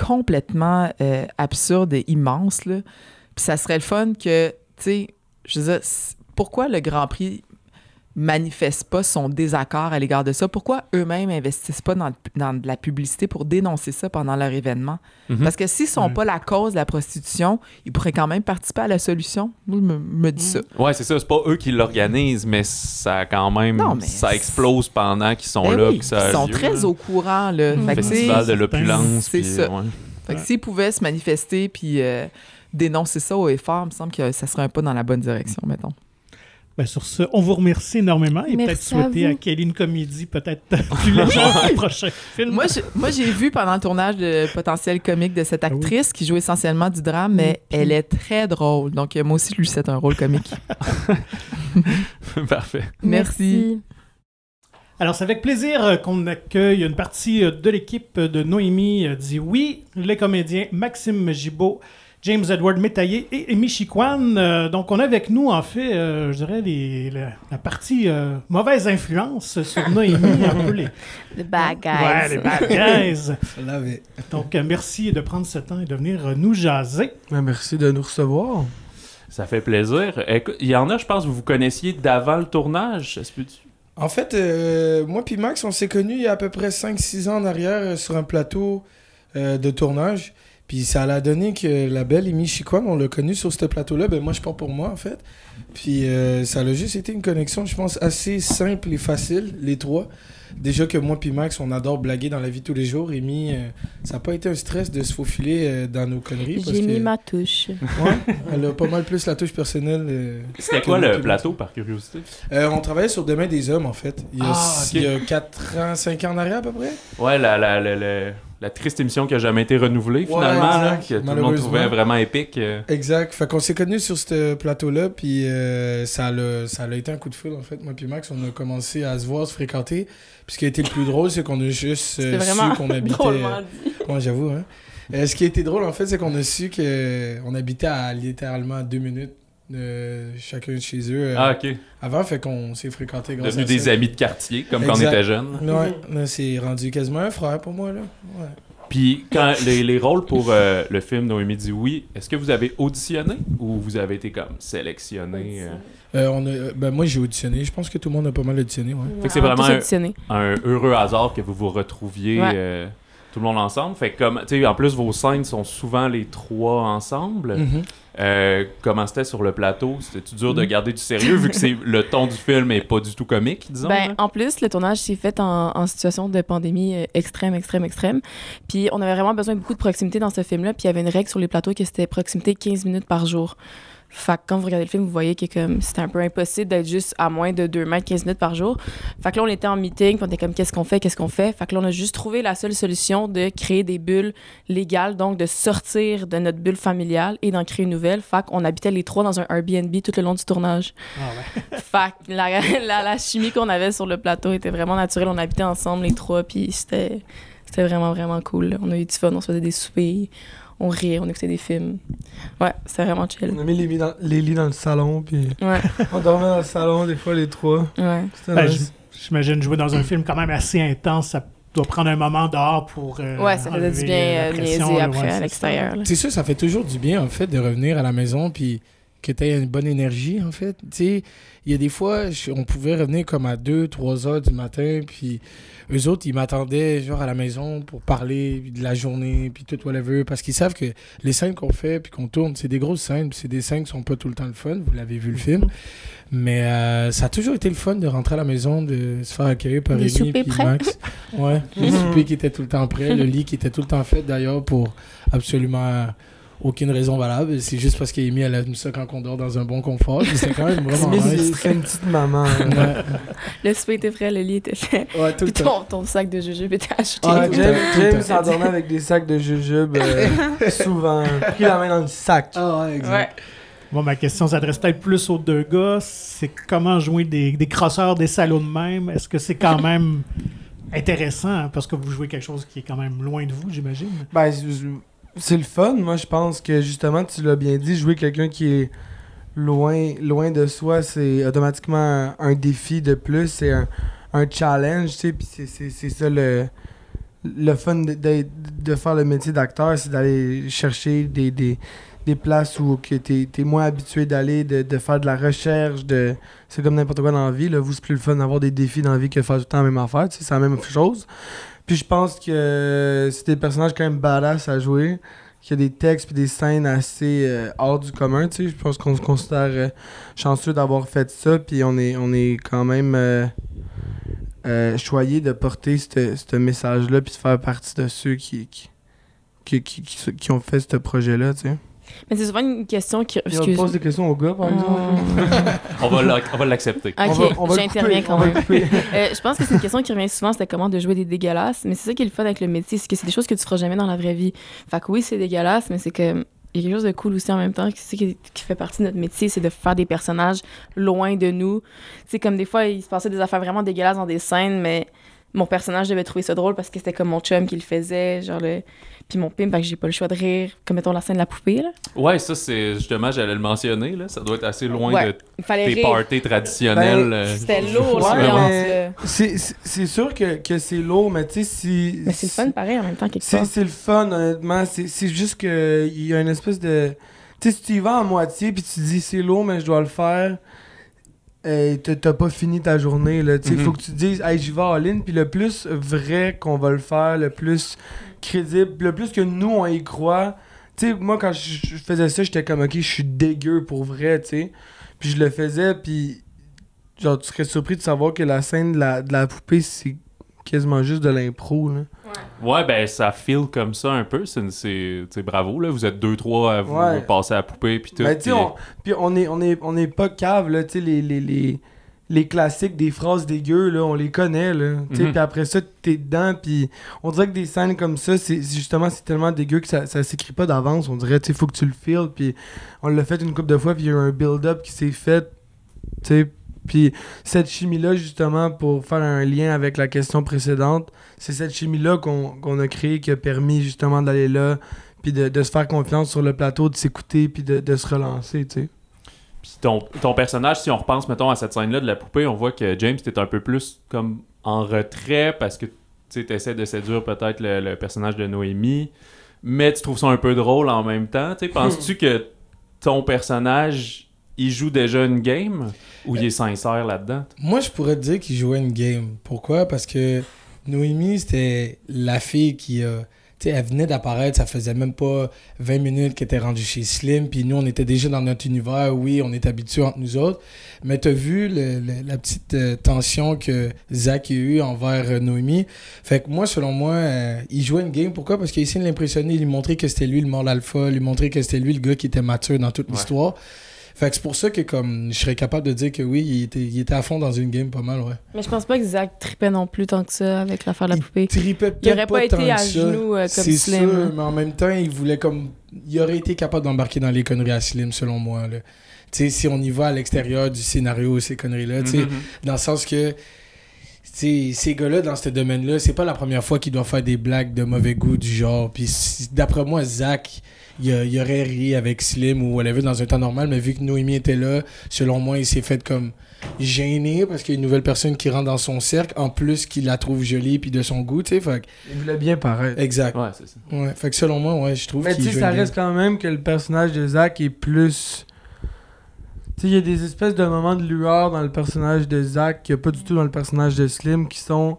complètement euh, absurde et immense. Là. Puis ça serait le fun que, tu sais, je veux dire, pourquoi le Grand Prix manifeste pas son désaccord à l'égard de ça? Pourquoi eux-mêmes investissent pas dans, dans de la publicité pour dénoncer ça pendant leur événement? Mhm. Parce que s'ils sont pas la cause de la prostitution, ils pourraient quand même participer à la solution. Moi, je me, me dis ça. Ouais, c'est ça. C'est pas eux qui l'organisent, mais ça a quand même. Non, mais ça explose pendant qu'ils sont Ben là. oui, que ça a ils sont lieu, très là. au courant. Là. Mm. Fait sais, Festival de l'opulence. c'est ça. ouais. fait que Ouais. s'ils pouvaient se manifester puis euh, dénoncer ça au effort, il me semble que ça serait un pas dans la bonne direction, mettons. Ben, sur ce, on vous remercie énormément et peut-être Merci à souhaiter à, vous. Kelly une comédie peut-être *laughs* plus légère le prochain film. Moi, j'ai vu pendant le tournage le potentiel comique de cette Ah oui. actrice qui joue essentiellement du drame, mais elle est très drôle. Donc, moi aussi, je lui souhaite un rôle comique. *laughs* *laughs* Parfait. Merci. Alors, c'est avec plaisir qu'on accueille une partie de l'équipe de Noémie euh, dit oui, les comédiens Maxime Gibault, James Edward Métaillé et Amy Chiquan. Euh, donc, on a avec nous, en fait, euh, je dirais, les- la, la partie euh, mauvaise influence sur Noémie, *laughs* un peu les, The bad guys. ouais, les bad guys. Je l'avais. Donc, euh, merci de prendre ce temps et de venir euh, nous jaser. Ben, merci de nous recevoir. Ça fait plaisir. Écoute, il y en a, je pense, que vous vous connaissiez d'avant le tournage. Ça se peut-tu? En fait, euh, moi puis Max, on s'est connus il y a à peu près 5-6 ans en arrière euh, sur un plateau euh, de tournage. Puis ça a donné que la belle Amy Chiquan, on l'a connue sur ce plateau-là. Ben moi, je parle pour moi, en fait. Puis euh, ça a juste été une connexion, je pense, assez simple et facile, les trois. Déjà que moi puis Max, on adore blaguer dans la vie tous les jours. Amy, euh, ça n'a pas été un stress de se faufiler euh, dans nos conneries. J'ai mis que- ma touche. Ouais, elle a pas mal plus la touche personnelle. euh, C'était quoi le plateau, par curiosité? euh, on travaillait sur Demain des hommes, en fait. Il y a, Ah, ok. il y a 4 ans, 5 ans en arrière, à peu près. Ouais, la, la, la, la, la triste émission qui a jamais été renouvelée, Ouais, finalement, là, exact. que tout le monde trouvait vraiment épique. euh. Exact. Fait qu'on s'est connus sur ce plateau-là, puis euh, ça, l'a, ça a été un coup de foudre, en fait. Moi puis Max, on a commencé à se voir, se fréquenter. Puis ce qui a été le plus drôle, c'est qu'on a juste euh, C'est vraiment su qu'on *laughs* habitait... ouais, j'avoue, hein. Euh, ce qui a été drôle, en fait, c'est qu'on a su qu'on habitait à littéralement deux minutes de chacun de chez eux euh, Ah, ok. avant, fait qu'on s'est fréquentés grâce Devenus à des ça. amis de quartier, comme quand on était jeunes. Ouais, c'est rendu quasiment un frère pour moi, là. Ouais. Puis, quand les, les rôles pour euh, le film Noémie dit oui, est-ce que vous avez auditionné ou vous avez été comme sélectionné? euh? Euh, on a, ben moi j'ai auditionné. Je pense que tout le monde a pas mal auditionné. Ouais. Fait que c'est On a vraiment un- heureux hasard que vous vous retrouviez Ouais. Tout le monde ensemble. Fait comme, tu sais, en plus, vos scènes sont souvent les trois ensemble. Mhm. Euh, comment c'était sur le plateau? C'était-tu dur de Mhm. garder du sérieux vu que c'est *laughs* le ton du film est pas du tout comique, disons? Ben, là? en plus, le tournage s'est fait en, en situation de pandémie euh, extrême, extrême, extrême. Puis on avait vraiment besoin de beaucoup de proximité dans ce film-là. Puis il y avait une règle sur les plateaux que c'était proximité 15 minutes par jour. Fait que quand vous regardez le film, vous voyez que comme c'était un peu impossible d'être juste à moins de 2 mètres 15 minutes par jour. Fait que là, on était en meeting, puis on était comme qu'est-ce qu'on fait, qu'est-ce qu'on fait? Fait que là, on a juste trouvé la seule solution de créer des bulles légales, donc de sortir de notre bulle familiale et d'en créer une nouvelle. Fait qu'on habitait les trois dans un Airbnb tout le long du tournage. Ah ouais. *laughs* Fait que la, la, la chimie qu'on avait sur le plateau était vraiment naturelle. On habitait ensemble, les trois, puis c'était, c'était vraiment, vraiment cool. On a eu du fun, on se faisait des soupers, on riait, on écoutait des films. Ouais, c'était vraiment chill. On a mis les, lits dans, les lits dans le salon, puis Ouais, *laughs* on dormait dans le salon, des fois, les trois. ouais. C'était Ben, nice. J'imagine jouer dans un film quand même assez intense, ça doit prendre un moment dehors pour. euh, Ouais, ça faisait du enlever, bien euh, euh, niaiser après ouais, à l'extérieur. C'est sûr, ça fait toujours du bien, en fait, de revenir à la maison puis que tu aies une bonne énergie, en fait. Tu sais, il y a des fois, je- on pouvait revenir comme à 2, 3 heures du matin, puis eux autres, ils m'attendaient, genre, à la maison pour parler de la journée, puis tout whatever, parce qu'ils savent que les scènes qu'on fait puis qu'on tourne, c'est des grosses scènes, puis c'est des scènes qui sont pas tout le temps le fun, vous l'avez vu le film. Mais euh, ça a toujours été le fun de rentrer à la maison, de se faire accueillir par Rémi puis. Max. Ouais, *laughs* les Mhm. soupers qui étaient tout le temps prêts, le lit qui était tout le temps fait d'ailleurs pour absolument aucune raison valable. C'est juste parce qu'Amy, elle aime ça quand on dort dans un bon confort. C'est quand même *laughs* vraiment Mais c'est nice. c'est une petite maman. *laughs* hein. Ouais, Le souper était prêt, le lit était fait. ouais, tout Puis ton, ton sac de jujubes était acheté. Ah, James, s'endormait avec des sacs de jujubes euh, *laughs* souvent. Pris la main dans le sac. Ah ouais, exact. Ouais. Bon, ma question s'adresse peut-être plus aux deux gars. C'est comment jouer des, des crosseurs, des salauds de même? Est-ce que c'est quand même intéressant hein, parce que vous jouez quelque chose qui est quand même loin de vous, j'imagine. Ben, c'est- le fun. Moi, je pense que justement, tu l'as bien dit, jouer quelqu'un qui est loin, loin de soi, c'est automatiquement un, défi de plus. C'est un, challenge, tu sais. Puis c'est- ça le, le fun de, de- faire le métier d'acteur, c'est d'aller chercher des, des, des places où que t'es es moins habitué d'aller, de, de faire de la recherche. de C'est comme n'importe quoi dans la vie. Là. Vous, c'est plus le fun d'avoir des défis dans la vie que faire tout le temps la même affaire. tu C'est la même chose. Puis je pense que c'est des personnages quand même badass à jouer. Qu'il y a des textes puis des scènes assez euh, hors du commun, tu sais. Je pense qu'on se considère euh, chanceux d'avoir fait ça. Puis on est, on est quand même euh, euh, choyé de porter ce message-là puis de faire partie de ceux qui, qui, qui, qui, qui- qui ont fait ce projet-là, tu sais. Mais c'est souvent une question qui. Puis on excuse- pose des questions aux gars, par exemple. Hmm. *laughs* On va l'ac- on va l'accepter. Ok, j'interviens quand même. *laughs* Euh, je pense que c'est une question qui revient souvent, c'était comment de jouer des dégueulasses. Mais c'est ça qui est le fun avec le métier, c'est que c'est des choses que tu feras jamais dans la vraie vie. Fait que oui, c'est dégueulasse, mais c'est que il y a quelque chose de cool aussi en même temps. C'est qui, qui fait partie de notre métier, c'est de faire des personnages loin de nous. Tu sais, comme des fois, il se passait des affaires vraiment dégueulasses dans des scènes, mais mon personnage devait trouver ça drôle parce que c'était comme mon chum qui le faisait, genre le... Puis mon pimp, fait que j'ai pas le choix de rire. Comme mettons la scène de la poupée, là. Ouais, ça, c'est justement, j'allais le mentionner. Là. Ça doit être assez loin Ouais. de fallait tes rire. parties traditionnelles. Ben, euh. C'était lourd, Ouais, l'ambiance, mais- là. C'est- sûr que, que c'est lourd, mais tu sais, si. Mais c'est le fun pareil en même temps, quelque C'est part. c'est le fun, honnêtement. C'est c'est juste que il y a une espèce de. Tu sais, si tu y vas en moitié puis tu te dis c'est lourd, mais je dois le faire, euh, t'as pas fini ta journée. Il Mhm. faut que tu te dises, hey, j'y vais en ligne. Puis le plus vrai qu'on va le faire, le plus crédible, le plus que nous, on y croit. Tu sais, moi, quand je je faisais ça, j'étais comme, ok, je suis dégueu pour vrai, tu sais. Puis je le faisais, puis. Genre, tu serais surpris de savoir que la scène de la, de la poupée, c'est quasiment juste de l'impro, là. Ouais, ben ça feel comme ça un peu. C'est, c'est, c'est bravo, là. Vous êtes deux, trois à vous Ouais. passer à la poupée, puis tout. Ben, tu sais, puis- on, puis on est, on est, on est pas cave, là, tu sais, les, les, les, les classiques des phrases dégueu, là, on les connaît, là, Mhm. puis après ça, t'es dedans, puis on dirait que des scènes comme ça, c'est justement, c'est tellement dégueu que ça, ça s'écrit pas d'avance, on dirait, tu sais, faut que tu le feels, puis on l'a fait une couple de fois, puis il y a eu un build-up qui s'est fait, tu sais, puis cette chimie-là, justement, pour faire un lien avec la question précédente, c'est cette chimie-là qu'on a créée qui a permis, justement, d'aller là, puis de, se faire confiance sur le plateau, de s'écouter, puis de, se relancer, tu sais. Puis ton, personnage, si on repense, mettons, à cette scène-là de la poupée, on voit que James, t'es un peu plus comme en retrait parce que tu essaies de séduire peut-être le, le personnage de Noémie, mais tu trouves ça un peu drôle en même temps. Penses-tu que ton personnage, il joue déjà une game ou il est sincère là-dedans? Moi, je pourrais te dire qu'il jouait une game. Pourquoi? Parce que Noémie, c'était la fille qui sais, elle venait d'apparaître, ça faisait même pas 20 minutes qu'elle était rendue chez Slim, puis nous, on était déjà dans notre univers, oui, on est habitués entre nous autres. Mais t'as vu le- le- la petite euh, tension que Zach a eu envers euh, Noémie? Fait que moi, selon moi, euh, il jouait une game. Pourquoi? Parce qu'il essayait de l'impressionner, lui montrer que c'était lui le mort alpha, lui montrer que c'était lui le gars qui était mature dans toute Ouais. l'histoire. Fait que c'est pour ça que comme je serais capable de dire que oui, il était, il était à fond dans une game pas mal, ouais. Mais je pense pas que Zach tripait non plus tant que ça avec l'affaire de la poupée. tripait Il aurait pas tant été à ça. genoux euh, comme C'est Slim. sûr, mais en même temps, il voulait comme. Il aurait été capable d'embarquer dans les conneries à Slim, selon moi. Là. Tu sais, si on y va à l'extérieur du scénario, ces conneries-là, tu sais, Mhm. dans le sens que. tu ces gars-là, dans ce domaine-là, c'est pas la première fois qu'ils doivent faire des blagues de mauvais goût du genre. Puis si- d'après moi, Zach, il, a- il aurait ri avec Slim ou whatever dans un temps normal, mais vu que Noémie était là, selon moi, il s'est fait comme gêné parce qu'il y a une nouvelle personne qui rentre dans son cercle, en plus qu'il la trouve jolie puis de son goût, tu sais. Fait Il voulait bien paraître. Exact. Ouais, c'est ça. Ouais, fait que selon moi, ouais, je trouve Mais tu sais, ça reste quand même que le personnage de Zach est plus. Tu sais, il y a des espèces de moments de lueur dans le personnage de Zach qu'il n'y a pas du tout dans le personnage de Slim qui sont.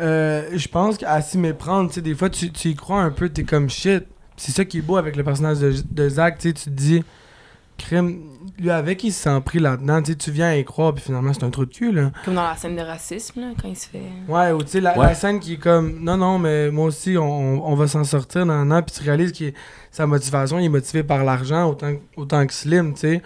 euh, je pense qu'à s'y méprendre, tu sais, des fois tu, tu y crois un peu, t'es comme shit. C'est ça qui est beau avec le personnage de, de Zach, tu sais, tu te dis, crime, lui avec, il s'en pris là-dedans, tu viens y croire, puis finalement c'est un trou de cul, là. Comme dans la scène de racisme, là, quand il se fait. Ouais, ou tu sais, la, Ouais. la scène qui est comme, non, non, mais moi aussi, on, on va s'en sortir dans un an, puis tu réalises que sa motivation, il est motivé par l'argent autant, que- autant que Slim, tu sais.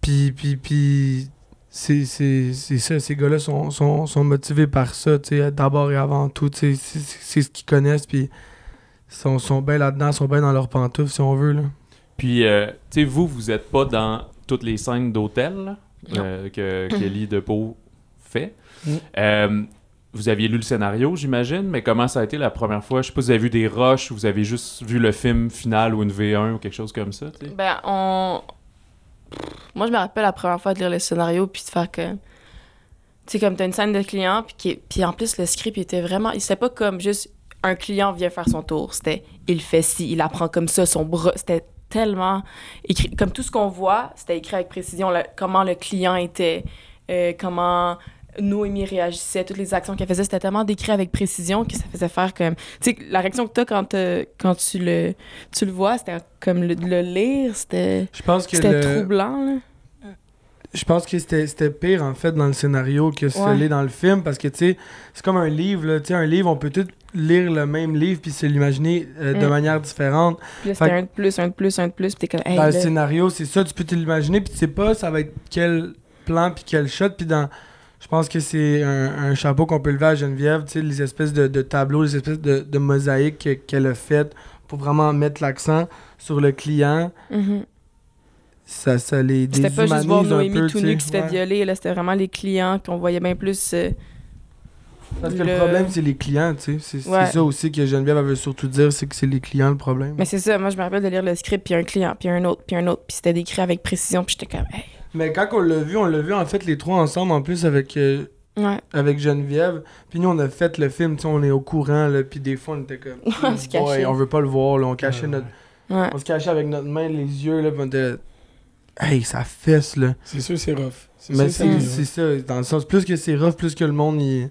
Puis, puis, puis, c'est c'est- c'est ça, ces gars-là sont, sont, sont motivés par ça, tu sais, d'abord et avant tout, tu sais, c'est ce qu'ils connaissent, puis sont, sont bien là-dedans, sont bien dans leurs pantoufles, si on veut, là. Puis, euh, tu sais, vous, vous êtes pas dans toutes les scènes d'hôtel euh, que *clears throat* Kelly DePau fait. Mm. Euh, vous aviez lu le scénario, j'imagine, mais comment ça a été la première fois? Je sais pas si vous avez vu des rushs ou vous avez juste vu le film final ou une V1 ou quelque chose comme ça, tu sais. Ben, on. Moi, je me rappelle la première fois de lire le scénario puis de faire que. Tu sais, comme t'as une scène de client, puis, qui... puis en plus, le script, il était vraiment. C'était pas comme juste un client vient faire son tour. C'était il fait ci, il apprend comme ça, son bras. C'était tellement écrit. Comme tout ce qu'on voit, c'était écrit avec précision. le- comment le client était, euh, comment Noémie réagissait, toutes les actions qu'elle faisait, c'était tellement décrit avec précision que ça faisait faire comme. Tu sais, la réaction que t'as quand, euh, quand tu, le, tu le vois, c'était comme le, le lire, c'était. Je pense que C'était le- troublant, là. Je pense que c'était c'était pire en fait dans le scénario que ce Ouais. l'est dans le film parce que tu sais, c'est comme un livre. Là, Tu sais, un livre, on peut tout lire le même livre puis se l'imaginer euh, de Mm. manière différente. Là, Fait un de plus, un de plus, un de plus, puis t'es comme, hey, dans le scénario, c'est ça, tu peux te l'imaginer puis tu sais pas ça va être quel plan puis quel shot puis dans je pense que c'est un, un chapeau qu'on peut lever à Geneviève, tu sais, les espèces de, de tableaux, les espèces de, de mosaïques que- qu'elle a faites pour vraiment mettre l'accent sur le client. mhm. Ça, ça les C'était pas juste voir Noémie tout nu qui se fait Ouais. violer, là, c'était vraiment les clients qu'on voyait bien plus. euh, Parce que Le- le problème, c'est les clients, tu sais. C'est Ouais. ça aussi que Geneviève veut surtout dire, c'est que c'est les clients le problème. Mais c'est ça, moi je me rappelle de lire le script, puis un client, puis un autre, puis un autre, puis c'était décrit avec précision, puis j'étais comme, hey. Mais quand on l'a vu, on l'a vu en fait les trois ensemble en plus avec, euh, Ouais. avec Geneviève. Puis nous, on a fait le film, tu sais, on est au courant, là, puis des fois, on était comme. *laughs* On se cachait. on veut pas le voir, là, on cachait Ouais, notre. Ouais. On se cachait avec notre main, les yeux, là, puis on était. Hey, ça fesse, là. C'est sûr, c'est rough. C'est Mais sûr, c'est c'est rough. c'est ça, dans le sens, plus que c'est rough, plus que le monde, il.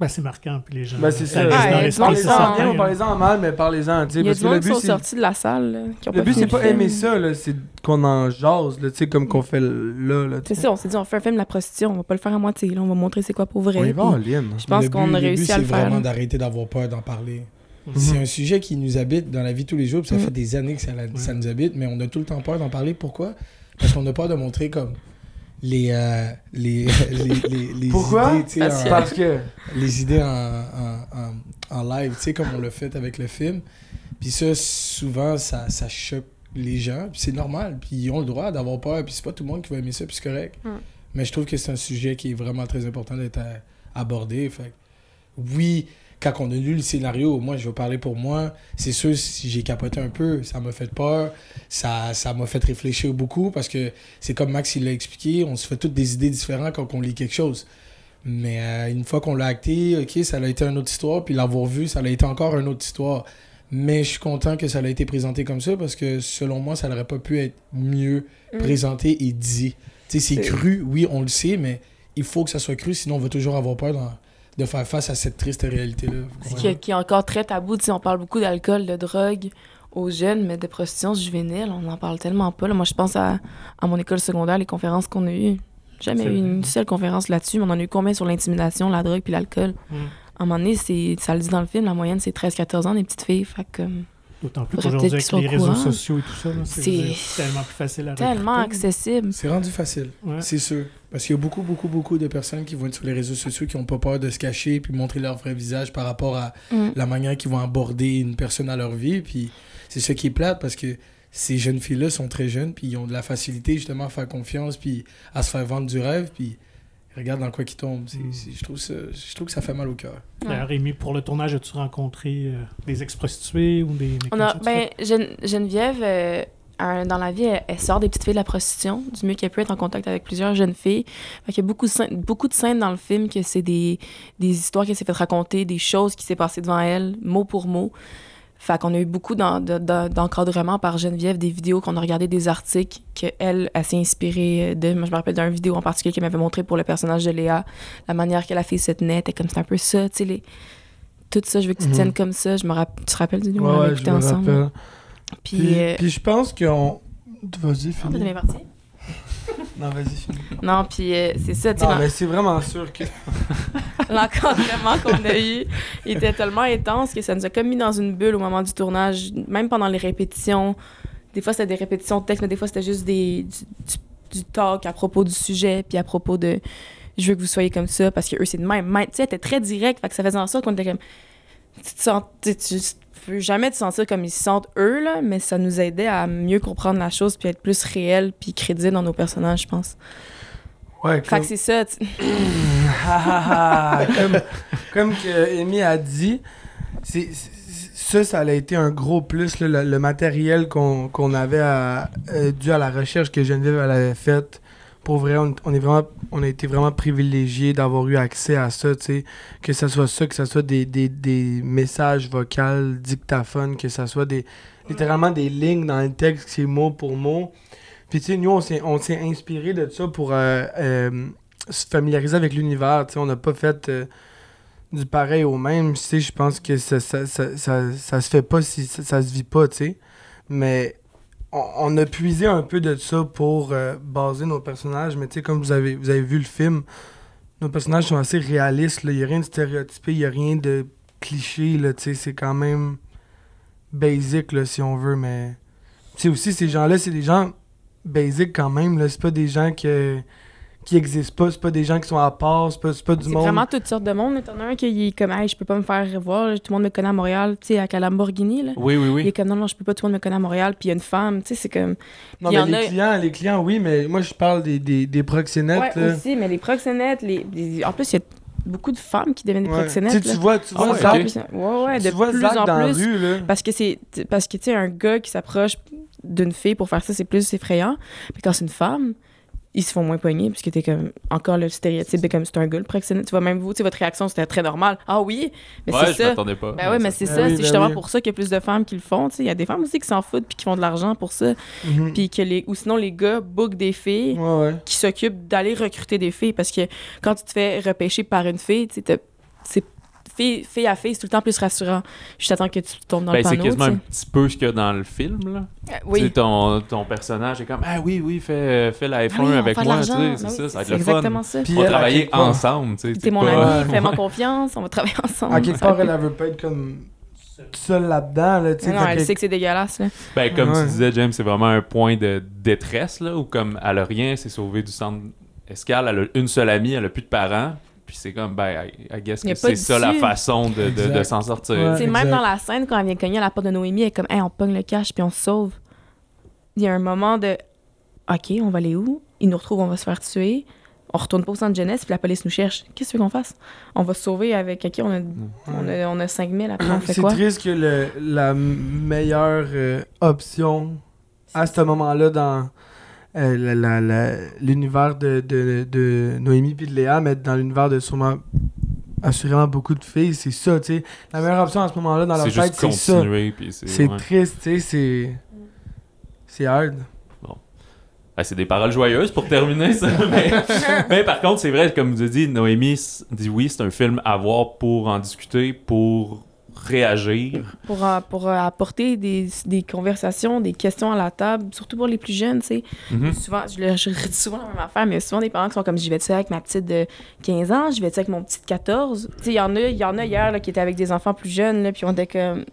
Ben, c'est marquant, puis les gens. Ben, c'est ça. Ouais, c'est Parlez-en certain, bien ou parlez-en mal, mais parlez-en. Il y a Parce du monde qui but, sont c'est. sortis de la salle, là, qui ont Le pas but, c'est pas film. aimer ça, là, c'est qu'on en jase, là, tu sais, comme qu'on fait là, là. tu C'est sais. ça, on s'est dit, on fait un film de la prostitution, on va pas le faire à moitié, là, on va montrer c'est quoi pour vrai. On y va en ligne. Je pense Le qu'on but- a réussi à le c'est faire. vraiment là. d'arrêter d'avoir peur d'en parler. Mhm. C'est un sujet qui nous habite dans la vie tous les jours, puis ça Mhm. fait des années que ça nous habite, mais on a tout le temps peur d'en parler. Pourquoi? Parce qu'on a peur de montrer comme les, euh, les, *laughs* les, les, les Pourquoi? idées, Parce en- que- Parce que. les idées en, en, en, en live, tu sais, comme on l'a fait avec le film. Puis ça, souvent, ça, ça choque les gens, puis c'est normal, puis ils ont le droit d'avoir peur, puis c'est pas tout le monde qui va aimer ça, puis c'est correct. Mm. Mais je trouve que c'est un sujet qui est vraiment très important d'être euh, abordé. Fait oui, quand on a lu le scénario, moi, je vais parler pour moi, c'est sûr, si j'ai capoté un peu, ça m'a fait peur, ça ça m'a fait réfléchir beaucoup, parce que c'est comme Max il l'a expliqué, on se fait toutes des idées différentes quand on lit quelque chose. Mais euh, une fois qu'on l'a acté, ok, ça a été une autre histoire, puis l'avoir vu, ça a été encore une autre histoire. Mais je suis content que ça a été présenté comme ça parce que selon moi, ça n'aurait pas pu être mieux Mm. présenté et dit. C'est C'est- cru, oui, on le sait, mais il faut que ça soit cru, sinon on va toujours avoir peur de faire face à cette triste réalité-là. Ce qui, est- qui est encore très tabou, tu sais, on parle beaucoup d'alcool, de drogue aux jeunes, mais de prostitution juvénile, on n'en parle tellement pas. là. Moi, je pense à, à mon école secondaire, les conférences qu'on a eues. Jamais eu une seule conférence là-dessus, mais on en a eu combien sur l'intimidation, la drogue puis l'alcool? Mm. À un moment donné, c'est- ça le dit dans le film, la moyenne, c'est 13-14 ans, des petites filles. Fait que, comme, D'autant plus qu'aujourd'hui, avec les réseaux courant. sociaux et tout ça, c'est tellement plus facile à tellement recruter. accessible. C'est rendu facile, Ouais. c'est sûr. Parce qu'il y a beaucoup, beaucoup, beaucoup de personnes qui vont être sur les réseaux sociaux qui n'ont pas peur de se cacher puis montrer leur vrai visage par rapport à Mm. la manière qu'ils vont aborder une personne à leur vie. Puis c'est ça qui est plate parce que ces jeunes filles-là sont très jeunes puis ils ont de la facilité justement à faire confiance puis à se faire vendre du rêve. Puis regarde dans quoi qu'ils tombent. C'est- Mm. c'est- je, trouve ça, je trouve que ça fait mal au cœur. D'ailleurs, Rémi, pour le tournage, as-tu rencontré euh, des ex-prostituées ou des. On a, ben, Gen- Geneviève, euh, un- dans la vie, elle, elle sort des petites filles de la prostitution, du mieux qu'elle peut être en contact avec plusieurs jeunes filles. Fait qu'il y a beaucoup de, beaucoup de scènes dans le film que c'est des, des histoires qu'elle s'est fait raconter, des choses qui s'est passées devant elle, mot pour mot. Fait qu'on a eu beaucoup d'en- de- de- d'encadrement par Geneviève, des vidéos qu'on a regardé, des articles qu'elle, elle, s'est inspirée de. Moi, je me rappelle d'une vidéo en particulier qu'elle m'avait montré pour le personnage de Léa, la manière que la fille se tenait, était comme c'est un peu ça, tu sais, les... tout ça, je veux que tu te Mhm. tiennes comme ça. Je me rapp- Tu te rappelles du Ouais, on l'avait ouais, je écouté me ensemble? rappelle. Puis, Puis, euh, puis je pense qu'on. Vas-y, ah, finis. Non, vas-y, finis. Non, puis euh, c'est ça, tu sais, Non, mais c'est vraiment sûr que. *laughs* l'encadrement qu'on a eu il était tellement intense que ça nous a comme mis dans une bulle au moment du tournage, même pendant les répétitions. Des fois, c'était des répétitions de texte, mais des fois, c'était juste des, du, du- du talk à propos du sujet, puis à propos de je veux que vous soyez comme ça, parce que eux, c'est de même. Tu sais, était très direct, fait que ça faisait en sorte qu'on était comme. Tu te sens. Tu, tu peux jamais te sentir comme ils se sentent eux, là, mais ça nous aidait à mieux comprendre la chose, puis être plus réel, puis crédible dans nos personnages, je pense. Ouais, Fait comme, que c'est ça. tu- *laughs* comme, comme que Amy a dit, c'est, ça, ça a été un gros plus, là, le, le matériel qu'on, avait à, euh, dû à la recherche que Geneviève elle avait faite. Pour vrai, on, est vraiment, on a été vraiment privilégiés d'avoir eu accès à ça, tu sais. Que ce soit ça, que ce soit des, des, des messages vocaux, dictaphones, que ce soit des, littéralement des lignes dans le texte, c'est mot pour mot. Puis, tu sais, nous, on s'est, on s'est inspiré de ça pour euh, euh, se familiariser avec l'univers. Tu sais, on n'a pas fait euh, du pareil au même. Tu sais, je pense que ça, ça, ça, ça, ça se fait pas si ça se vit pas, tu sais. Mais on, on a puisé un peu de ça pour euh, baser nos personnages. Mais tu sais, comme vous avez, vous avez vu le film, nos personnages sont assez réalistes. Il n'y a rien de stéréotypé, il n'y a rien de cliché. C'est quand même basic, là, si on veut. Mais tu sais, aussi, ces gens-là, c'est des gens basic quand même. C'est pas des gens que, qui existent pas. C'est pas des gens qui sont à part. C'est pas, c'est pas du C'est monde. vraiment toutes sortes de monde. T'en as un qui est comme, hey, je peux pas me faire revoir. Tout le monde me connaît à Montréal, tu sais, avec la Lamborghini. Là. Oui, oui, Il oui. est comme, non, non, je peux pas, tout le monde me connaît à Montréal. Puis il y a une femme, tu sais, c'est comme. Non, Il y mais les a- clients, les clients, oui, mais moi, je parle des, des, des proxénètes. Ouais, là. aussi, mais les proxénètes, les, les- en plus, il y a beaucoup de femmes qui deviennent des Ouais. proxénètes. Tu sais, là. tu vois, tu vois ouais, Zach, ouais, ouais, de tu vois plus Zach en dans la plus. rue, là. Parce que c'est parce que tu sais un gars qui s'approche d'une fille pour faire ça c'est plus effrayant. Puis quand c'est une femme, ils se font moins pogner puisque t'es comme encore le stéréotype de comme c'est un gars le proxénète. Tu vois même vous, tu sais votre réaction c'était très normal. Ah oui, mais ouais, c'est je ça. m'attendais pas. Ben ouais, mais c'est Ben ça, oui, c'est ben justement oui. pour ça qu'il y a plus de femmes qui le font, tu sais, il y a des femmes aussi qui s'en foutent puis qui font de l'argent pour ça, Mhm. puis que les ou sinon les gars bookent des filles Ouais, ouais. qui s'occupent d'aller recruter des filles parce que quand tu te fais repêcher par une fille, tu sais, t'as- c'est fille, fille à fille, c'est tout le temps plus rassurant. Juste attends que tu tombes dans Ben, le c'est panneau. quasiment tu un petit peu ce qu'il y a dans le film, là. Euh, Tu sais, Oui. ton, ton personnage est comme Ah oui, oui, fais, fais la F1 Ah oui, on va avec moi, tu l'argent. sais, c'est oui, ça, ça va être c'est le fun. ça. Puis On va travailler ensemble, tu sais. T'es c'est mon pas- ami, *laughs* fais-moi confiance, on va travailler ensemble. À quelque part, elle, veut pas être comme seule là-dedans, là, tu sais. Non, elle sait que c'est dégueulasse, là. Ben, comme Ouais. tu disais, James, c'est vraiment un point de détresse, là, où comme elle a rien, c'est sauvé du centre escale, elle a une seule amie, elle a plus de parents, puis c'est comme, ben, I, I guess que c'est ça la façon de, de, de s'en sortir. Ouais. C'est même dans la scène, quand elle vient cogner à la porte de Noémie, elle est comme, hey, on pogne le cash puis on se sauve. Il y a un moment de, OK, on va aller où? Ils nous retrouvent, on va se faire tuer. On retourne pas au centre jeunesse, puis la police nous cherche. Qu'est-ce que tu veux qu'on fasse? On va se sauver avec OK, on a, on a, on a 5000, après on fait C'est quoi? triste que le, la meilleure euh, option à ce moment-là dans euh, la- la- la- l'univers de, de, de Noémie puis de Léa, mais dans l'univers de sûrement assurément beaucoup de filles, c'est ça, tu sais. La meilleure option à ce moment-là dans leur C'est tête, c'est ça. c'est... Ouais. triste, tu sais, c'est... C'est hard. Ben, c'est des paroles joyeuses pour terminer ça. *laughs* mais, *laughs* mais par contre, c'est vrai, comme vous avez dit, Noémie dit oui, c'est un film à voir pour en discuter, pour réagir. Pour, euh, pour euh, apporter des, des conversations, des questions à la table, surtout pour les plus jeunes, tu sais. Mhm. Souvent, je, le- je redis souvent la même affaire, mais souvent des parents qui sont comme j'y vais-tu avec ma petite de 15 ans, j'y vais-tu avec mon petit de 14. Tu sais, il y en a, il y en a hier là, qui étaient avec des enfants plus jeunes, là, puis on était comme.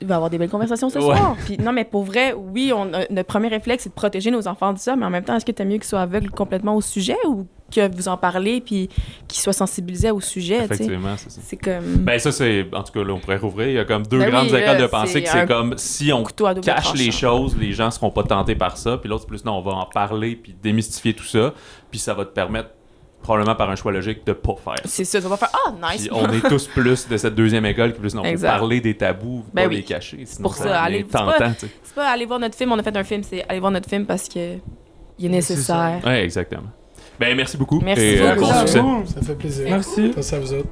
Il va y avoir des belles conversations ce Ouais. soir. Puis non, mais pour vrai, oui, on, notre premier réflexe, c'est de protéger nos enfants de ça, mais en même temps, est-ce que tu mieux qu'ils soient aveugles complètement au sujet ou que vous en parlez puis qu'ils soient sensibilisés au sujet? Effectivement, c'est ça. C'est comme Ben ça, c'est... En tout cas, là, on pourrait rouvrir. Il y a comme deux Ben grandes oui, écoles de pensée que c'est comme si on cache les choses, les gens seront pas tentés par ça. Puis l'autre, c'est plus non, on va en parler puis démystifier tout ça. Puis ça va te permettre, probablement par un choix logique, de pas faire. C'est ça, tu vas faire Ah, nice! Puis on est *laughs* tous plus de cette deuxième école qui plus non, faut Exact. parler des tabous, Ben pas oui. les cacher. Sinon, pour ça, allez- c'est pas- tentant, tu sais. C'est pas aller voir notre film, on a fait un film, c'est aller voir notre film parce que il est nécessaire. Ouais, exactement. Ben merci beaucoup. Merci et, euh, beaucoup. bon succès. vous. Ça fait plaisir. Merci. Merci à vous autres.